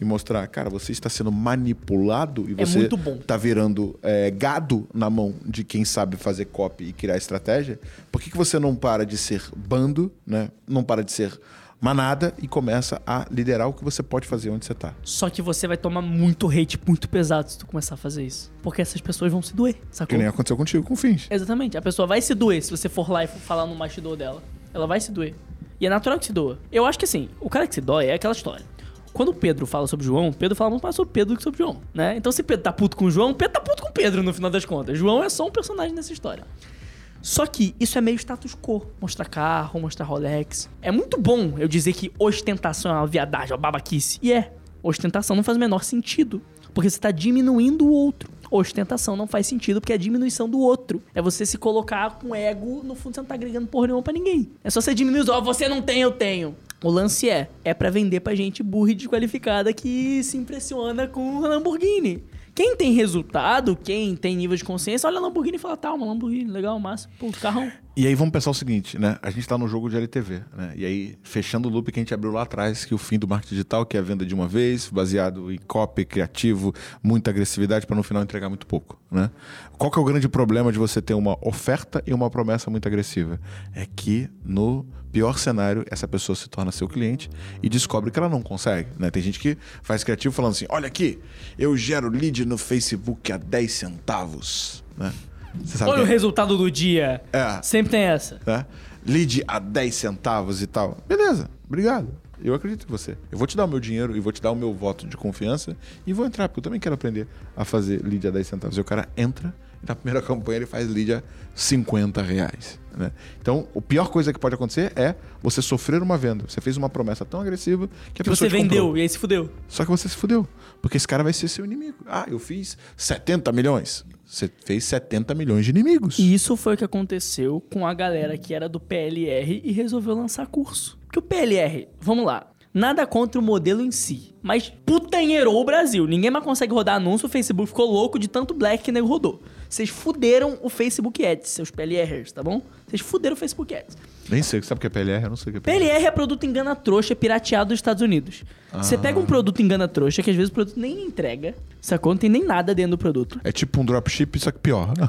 e mostrar, cara, você está sendo manipulado e É você muito bom. tá virando é, gado na mão de quem sabe fazer copy e criar estratégia, por que, que você não para de ser bando, né? Não para de ser manada e começa a liderar o que você pode fazer onde você tá? Só que você vai tomar muito hate muito pesado se tu começar a fazer isso. Porque essas pessoas vão se doer, Que sacou? nem aconteceu contigo com o Fins. Exatamente. A pessoa vai se doer se você for lá e for falar no bastidor dela. Ela vai se doer. E é natural que se doa. Eu acho que assim, o cara que se dói é aquela história. Quando o Pedro fala sobre João, Pedro fala muito mais sobre Pedro do que sobre João, né? Então se Pedro tá puto com João, Pedro tá puto com Pedro no final das contas. João é só um personagem nessa história. Só que isso é meio status quo. Mostrar carro, mostrar Rolex. É muito bom eu dizer que ostentação é uma viadagem, uma babaquice. E é. Ostentação não faz o menor sentido. Porque você tá diminuindo o outro. Ostentação não faz sentido porque é a diminuição do outro. É você se colocar com ego, no fundo você não tá agregando porra nenhuma pra ninguém. É só você diminuir, ó, você não tem, eu tenho. O lance é, é pra vender pra gente burra e desqualificada que se impressiona com a Lamborghini. Quem tem resultado, quem tem nível de consciência, olha a Lamborghini e fala, tá, uma Lamborghini, legal, massa, pô, carrão. E aí vamos pensar o seguinte, né? A gente tá no jogo de LTV, né? E aí, fechando o loop que a gente abriu lá atrás, que o fim do marketing digital, que é a venda de uma vez, baseado em copy, criativo, muita agressividade, para no final entregar muito pouco, né? Qual que é o grande problema de você ter uma oferta e uma promessa muito agressiva? É que no pior cenário, essa pessoa se torna seu cliente e descobre que ela não consegue, né? Tem gente que faz criativo falando assim, olha aqui, eu gero lead no Facebook a 10 centavos, né? Olha o é- resultado do dia. É. Sempre tem essa. né? Lead a 10 centavos e tal. Beleza, obrigado. Eu acredito em você. Eu vou te dar o meu dinheiro e vou te dar o meu voto de confiança e vou entrar, porque eu também quero aprender a fazer lead a 10 centavos. E o cara entra na primeira campanha ele faz lead a 50 reais. Né? Então, a pior coisa que pode acontecer é você sofrer uma venda. Você fez uma promessa tão agressiva que a Que pessoa você vendeu comprou. e aí se fudeu. Só que você se fudeu. Porque esse cara vai ser seu inimigo. Ah, eu fiz 70 milhões. Você fez 70 milhões de inimigos. E isso foi o que aconteceu com a galera que era do PLR e resolveu lançar curso. Porque o PLR, vamos lá, nada contra o modelo em si, mas putanheirou o Brasil. Ninguém mais consegue rodar anúncio, o Facebook ficou louco de tanto black que nego rodou. Vocês fuderam o Facebook Ads, seus PLRs, tá bom? Vocês fuderam o Facebook Ads. Nem sei. Sabe o que é PLR? Eu não sei o que é PLR. PLR é produto engana trouxa pirateado dos Estados Unidos. Você pega um produto engana trouxa, que às vezes o produto nem entrega, sacou? Não tem nem nada dentro do produto. É tipo um dropship, só que pior.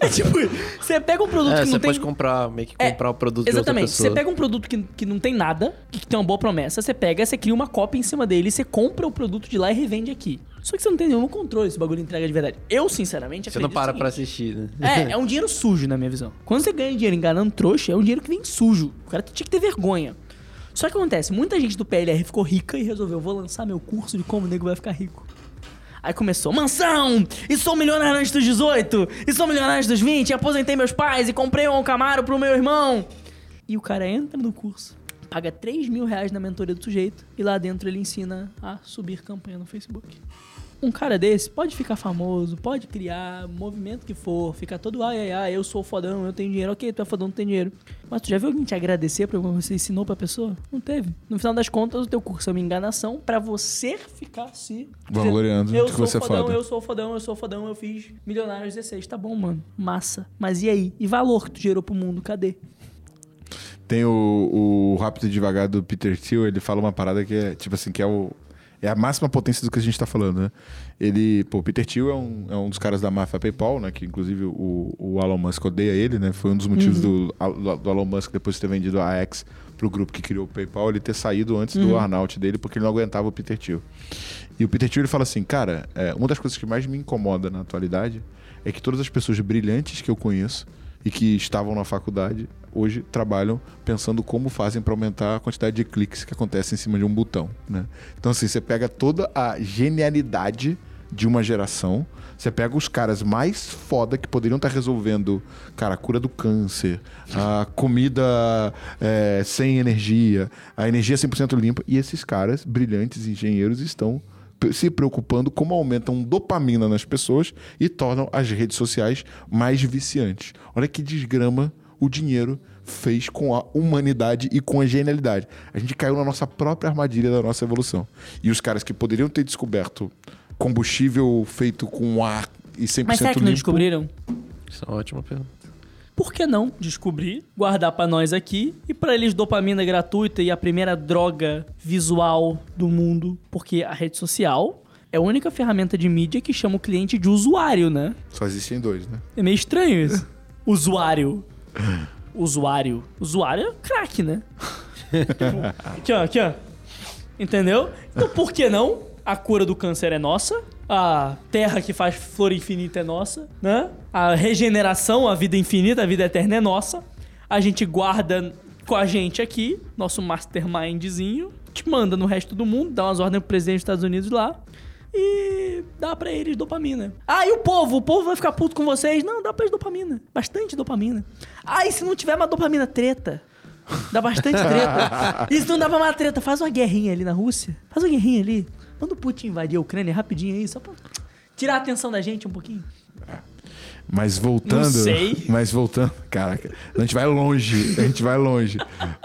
É tipo, você pega um produto É, que você não tem... pode comprar, meio que É, comprar o produto Exatamente. de Você outra pessoa. pega um produto que, que não tem nada, que tem uma boa promessa, você pega, você cria uma cópia em cima dele, você compra o produto de lá e revende aqui. Só que você não tem nenhum controle se o bagulho entrega de verdade. Eu, sinceramente, Você não para pra assistir, né? É, é um dinheiro sujo, na minha visão. Quando você ganha dinheiro enganando trouxa, é um dinheiro que vem sujo. O cara tinha que ter vergonha. Só que acontece, muita gente do PLR ficou rica e resolveu, vou lançar meu curso de como o nego vai ficar rico. Aí começou, mansão! E sou milionário antes dos 18! E sou milionário antes dos 20! E aposentei meus pais e comprei um Camaro pro meu irmão! E o cara entra no curso, paga 3 mil reais na mentoria do sujeito e lá dentro ele ensina a subir campanha no Facebook. Um cara desse pode ficar famoso, pode criar movimento que for, ficar todo ai ai ai, eu sou fodão, eu tenho dinheiro, ok, tu é fodão, tu tem dinheiro. Mas tu já viu alguém te agradecer por alguma coisa que você ensinou pra pessoa? Não teve. No final das contas, o teu curso é uma enganação pra você ficar se Vangloriando eu que sou você é fodão, foda. eu sou fodão, eu sou fodão, eu fiz milionários 16. Tá bom, mano. Massa. Mas e aí? E valor que tu gerou pro mundo? Cadê? Tem o, o Rápido e Devagar do Peter Thiel, ele fala uma parada que é, tipo assim, que é o... é a máxima potência do que a gente está falando, né? Ele, pô, Peter Thiel é um, é um dos caras da máfia PayPal, né? Que inclusive o, o Elon Musk odeia ele, né? Foi um dos motivos do, do Elon Musk depois de ter vendido a X pro grupo que criou o PayPal, ele ter saído antes do earnout dele porque ele não aguentava o Peter Thiel. E o Peter Thiel ele fala assim, cara, é, uma das coisas que mais me incomoda na atualidade é que todas as pessoas brilhantes que eu conheço e que estavam na faculdade hoje trabalham pensando como fazem para aumentar a quantidade de cliques que acontece em cima de um botão, né? Então assim, você pega toda a genialidade de uma geração, você pega os caras mais foda que poderiam estar resolvendo, cara, a cura do câncer, a comida é, sem energia, a energia 100% limpa, e esses caras, brilhantes engenheiros, estão se preocupando como aumentam dopamina nas pessoas e tornam as redes sociais mais viciantes. Olha que desgrama o dinheiro fez com a humanidade e com a genialidade. A gente caiu na nossa própria armadilha da nossa evolução. E os caras que poderiam ter descoberto combustível feito com ar e 100% Mas será que não limpo, descobriram? Isso é uma ótima pergunta. Por que não descobrir, guardar pra nós aqui e pra eles dopamina gratuita e a primeira droga visual do mundo? Porque a rede social é a única ferramenta de mídia que chama o cliente de usuário, né? Só existem dois, né? É meio estranho isso. usuário. Usuário. Usuário é craque, né? Aqui, ó, aqui, ó. Entendeu? Então por que não? A cura do câncer é nossa. A terra que faz flor infinita é nossa, né? A regeneração, a vida infinita, a vida eterna é nossa. A gente guarda com a gente aqui, nosso mastermindzinho, te manda no resto do mundo, dá umas ordens pro presidente dos Estados Unidos lá e dá pra eles dopamina. Ah, e o povo? O povo vai ficar puto com vocês? Não, dá pra eles dopamina. Bastante dopamina. Ah, e se não tiver uma dopamina treta? Dá bastante treta. E se não dá pra uma treta, faz uma guerrinha ali na Rússia. Faz uma guerrinha ali. Manda o Putin invadir a Ucrânia rapidinho aí, só pra tirar a atenção da gente um pouquinho. Mas voltando. Não sei. Mas voltando. Caraca, a gente vai longe. A gente vai longe.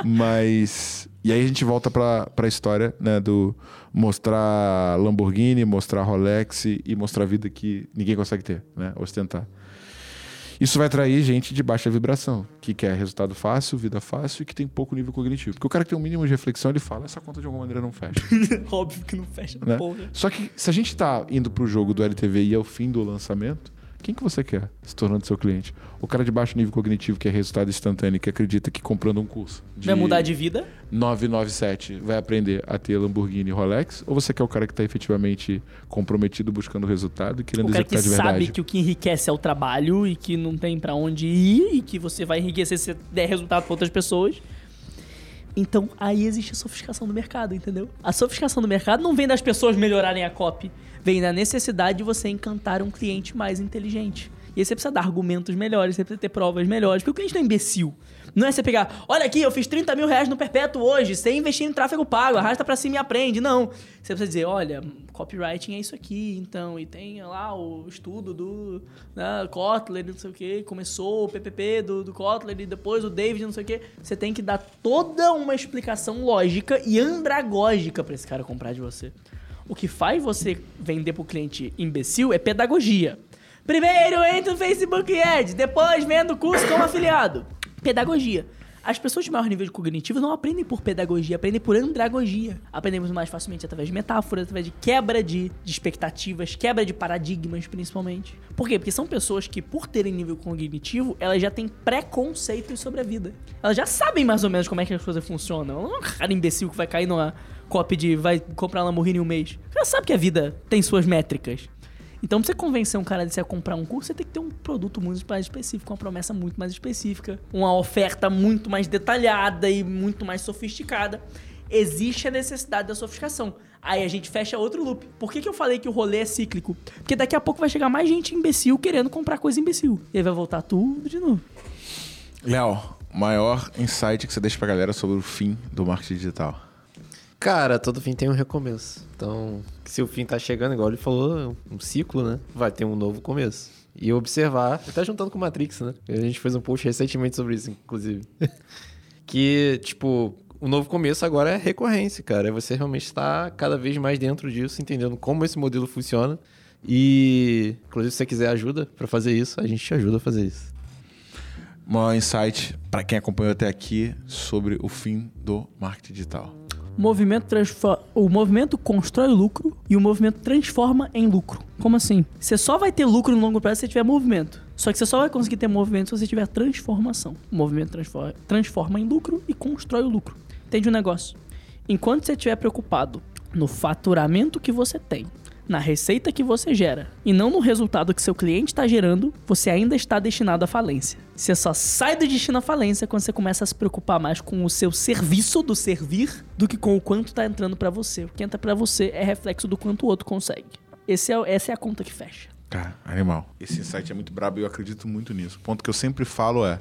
Mas. E aí a gente volta pra, pra história, né? Do mostrar Lamborghini, mostrar Rolex e mostrar a vida que ninguém consegue ter, né? Ostentar. Isso vai atrair gente de baixa vibração, que quer resultado fácil, vida fácil e que tem pouco nível cognitivo. Porque o cara que tem um mínimo de reflexão, ele fala, essa conta de alguma maneira não fecha. Óbvio que não fecha, né? porra. Só que se a gente tá indo pro jogo do LTV e é o fim do lançamento, quem que você quer se tornando seu cliente? O cara de baixo nível cognitivo que é resultado instantâneo, que acredita que comprando um curso de Vai mudar de vida? 997 vai aprender a ter Lamborghini e Rolex? Ou você quer o cara que tá efetivamente comprometido buscando resultado e querendo O cara que executar de sabe verdade? que o que enriquece é o trabalho e que não tem pra onde ir e que você vai enriquecer se der resultado pra outras pessoas. Então, aí existe a sofisticação do mercado, entendeu? A sofisticação do mercado não vem das pessoas melhorarem a copy, vem da necessidade de você encantar um cliente mais inteligente. E aí você precisa dar argumentos melhores, você precisa ter provas melhores, porque o cliente não é imbecil. Não é você pegar, olha aqui, eu fiz 30 mil reais no perpétuo hoje, sem investir em tráfego pago, arrasta pra cima e aprende. Não. Você precisa dizer, olha, copywriting é isso aqui, então, e tem lá o estudo do né, Kotler, não sei o que, começou o PPP do, do Kotler e depois o David, não sei o que. Você tem que dar toda uma explicação lógica e andragógica pra esse cara comprar de você. O que faz você vender pro cliente imbecil é pedagogia. Primeiro entra no Facebook Ads, depois vendo o curso como afiliado. Pedagogia. As pessoas de maior nível cognitivo não aprendem por pedagogia, aprendem por andragogia. Aprendemos mais facilmente através de metáforas, através de quebra de, de expectativas, quebra de paradigmas, principalmente. Por quê? Porque são pessoas que, por terem nível cognitivo, elas já têm preconceitos sobre a vida. Elas já sabem mais ou menos como é que as coisas funcionam. Não é um cara imbecil que vai cair numa copy de vai comprar Lamborghini um mês. Já sabe que a vida tem suas métricas. Então, pra você convencer um cara de você a comprar um curso, você tem que ter um produto muito mais específico, uma promessa muito mais específica, uma oferta muito mais detalhada e muito mais sofisticada. Existe a necessidade da sofisticação. Aí a gente fecha outro loop. Por que, que eu falei que o rolê é cíclico? Porque daqui a pouco vai chegar mais gente imbecil querendo comprar coisa imbecil. E aí vai voltar tudo de novo. Léo, maior insight que você deixa pra galera sobre o fim do marketing digital. Cara, todo fim tem um recomeço. Então, se o fim tá chegando, igual ele falou, um ciclo, né? Vai ter um novo começo. E observar, tá juntando com o Matrix, né? A gente fez um post recentemente sobre isso, inclusive. que, tipo, o novo começo agora é recorrência, cara. É você realmente estar cada vez mais dentro disso, entendendo como esse modelo funciona. E, inclusive, se você quiser ajuda pra fazer isso, a gente te ajuda a fazer isso. Maior insight pra quem acompanhou até aqui sobre o fim do marketing digital. Movimento transfo- o movimento constrói lucro e o movimento transforma em lucro. Como assim? Você só vai ter lucro no longo prazo se você tiver movimento. Só que você só vai conseguir ter movimento se você tiver transformação. O movimento transforma, transforma em lucro e constrói o lucro. Entende o negócio? Enquanto você estiver preocupado no faturamento que você tem, na receita que você gera e não no resultado que seu cliente está gerando, você ainda está destinado à falência. Você só sai do destino à falência quando você começa a se preocupar mais com o seu serviço do servir do que com o quanto está entrando para você. O que entra para você é reflexo do quanto o outro consegue. É, essa é a conta que fecha. Cara, animal. Esse insight é muito brabo e eu acredito muito nisso. O ponto que eu sempre falo é: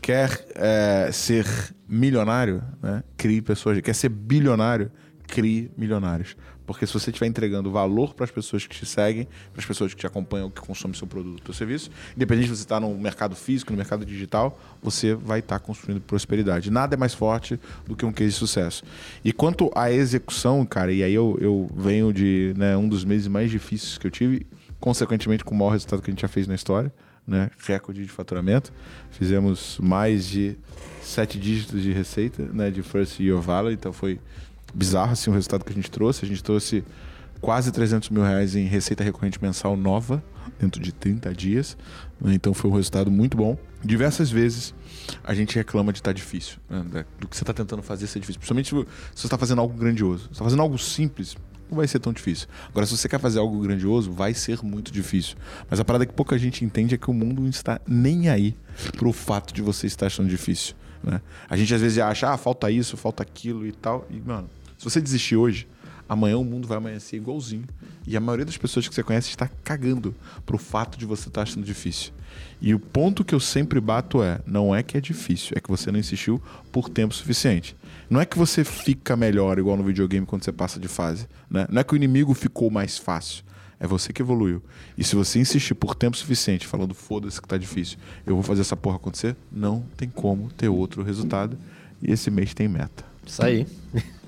quer é, ser milionário, né? Crie pessoas. Quer ser bilionário, crie milionários. Porque se você estiver entregando valor para as pessoas que te seguem, para as pessoas que te acompanham, que consomem seu produto, seu serviço, independente se você está no mercado físico, no mercado digital, você vai estar construindo prosperidade. Nada é mais forte do que um case de sucesso. E quanto à execução, cara, e aí eu, eu venho de né, um dos meses mais difíceis que eu tive, consequentemente com o maior resultado que a gente já fez na história, né? Recorde de faturamento. Fizemos mais de sete dígitos de receita, né? De First Year Value, então foi bizarro assim o resultado que a gente trouxe. A gente trouxe quase 300 mil reais em receita recorrente mensal nova dentro de 30 dias. né? Então foi um resultado muito bom. Diversas vezes a gente reclama de estar difícil, né? Do que você está tentando fazer ser difícil. Principalmente se você está fazendo algo grandioso. Você está fazendo algo simples, não vai ser tão difícil. Agora, se você quer fazer algo grandioso, vai ser muito difícil. Mas a parada que pouca gente entende é que o mundo não está nem aí pro fato de você estar achando difícil. Né? A gente às vezes acha, ah, falta isso, falta aquilo e tal. E, mano, se você desistir hoje, amanhã o mundo vai amanhecer igualzinho. E a maioria das pessoas que você conhece está cagando pro fato de você estar achando difícil. E o ponto que eu sempre bato é: não é que é difícil, é que você não insistiu por tempo suficiente. Não é que você fica melhor igual no videogame quando você passa de fase. Né? Não é que o inimigo ficou mais fácil. É você que evoluiu. E se você insistir por tempo suficiente, falando foda-se que tá difícil, eu vou fazer essa porra acontecer, não tem como ter outro resultado. E esse mês tem meta. Isso aí.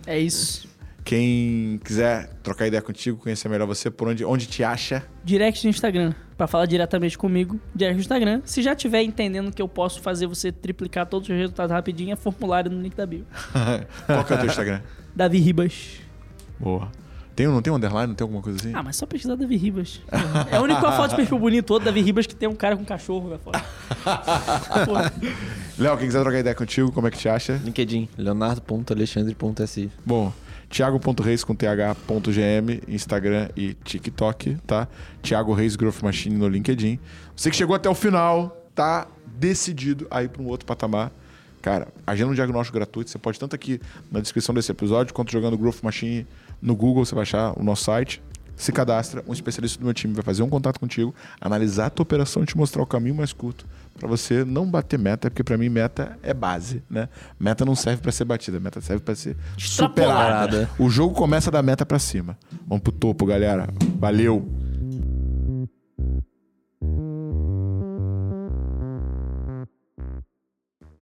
É isso. Quem quiser trocar ideia contigo, conhecer melhor você, por onde, onde te acha, Direct no Instagram, Pra falar diretamente comigo, direct no Instagram. Se já tiver entendendo que eu posso fazer você triplicar todos os resultados rapidinho, é formulário no link da bio. qual que é o teu Instagram? Davi Ribas. Boa. Tem, não tem um underline? Não tem alguma coisa assim? Ah, mas só pesquisar Davi Ribas. É a única foto de perfil bonito todo Davi Ribas que tem um cara com cachorro na foto. Léo, quem quiser trocar ideia contigo, como é que te acha? LinkedIn, leonardo.alexandre.si. Bom, Thiago.reis com th.gm, Instagram e TikTok, tá? Thiago Reis Growth Machine no LinkedIn. Você que chegou até o final, tá decidido a ir para um outro patamar. Cara, agenda um diagnóstico gratuito. Você pode tanto aqui na descrição desse episódio, quanto jogando Growth Machine no Google, você vai achar o nosso site. Se cadastra, um especialista do meu time vai fazer um contato contigo, analisar a tua operação e te mostrar o caminho mais curto para você não bater meta, porque para mim meta é base, né? Meta não serve para ser batida, meta serve para ser superada. O jogo começa da meta para cima. Vamos pro topo, galera. Valeu.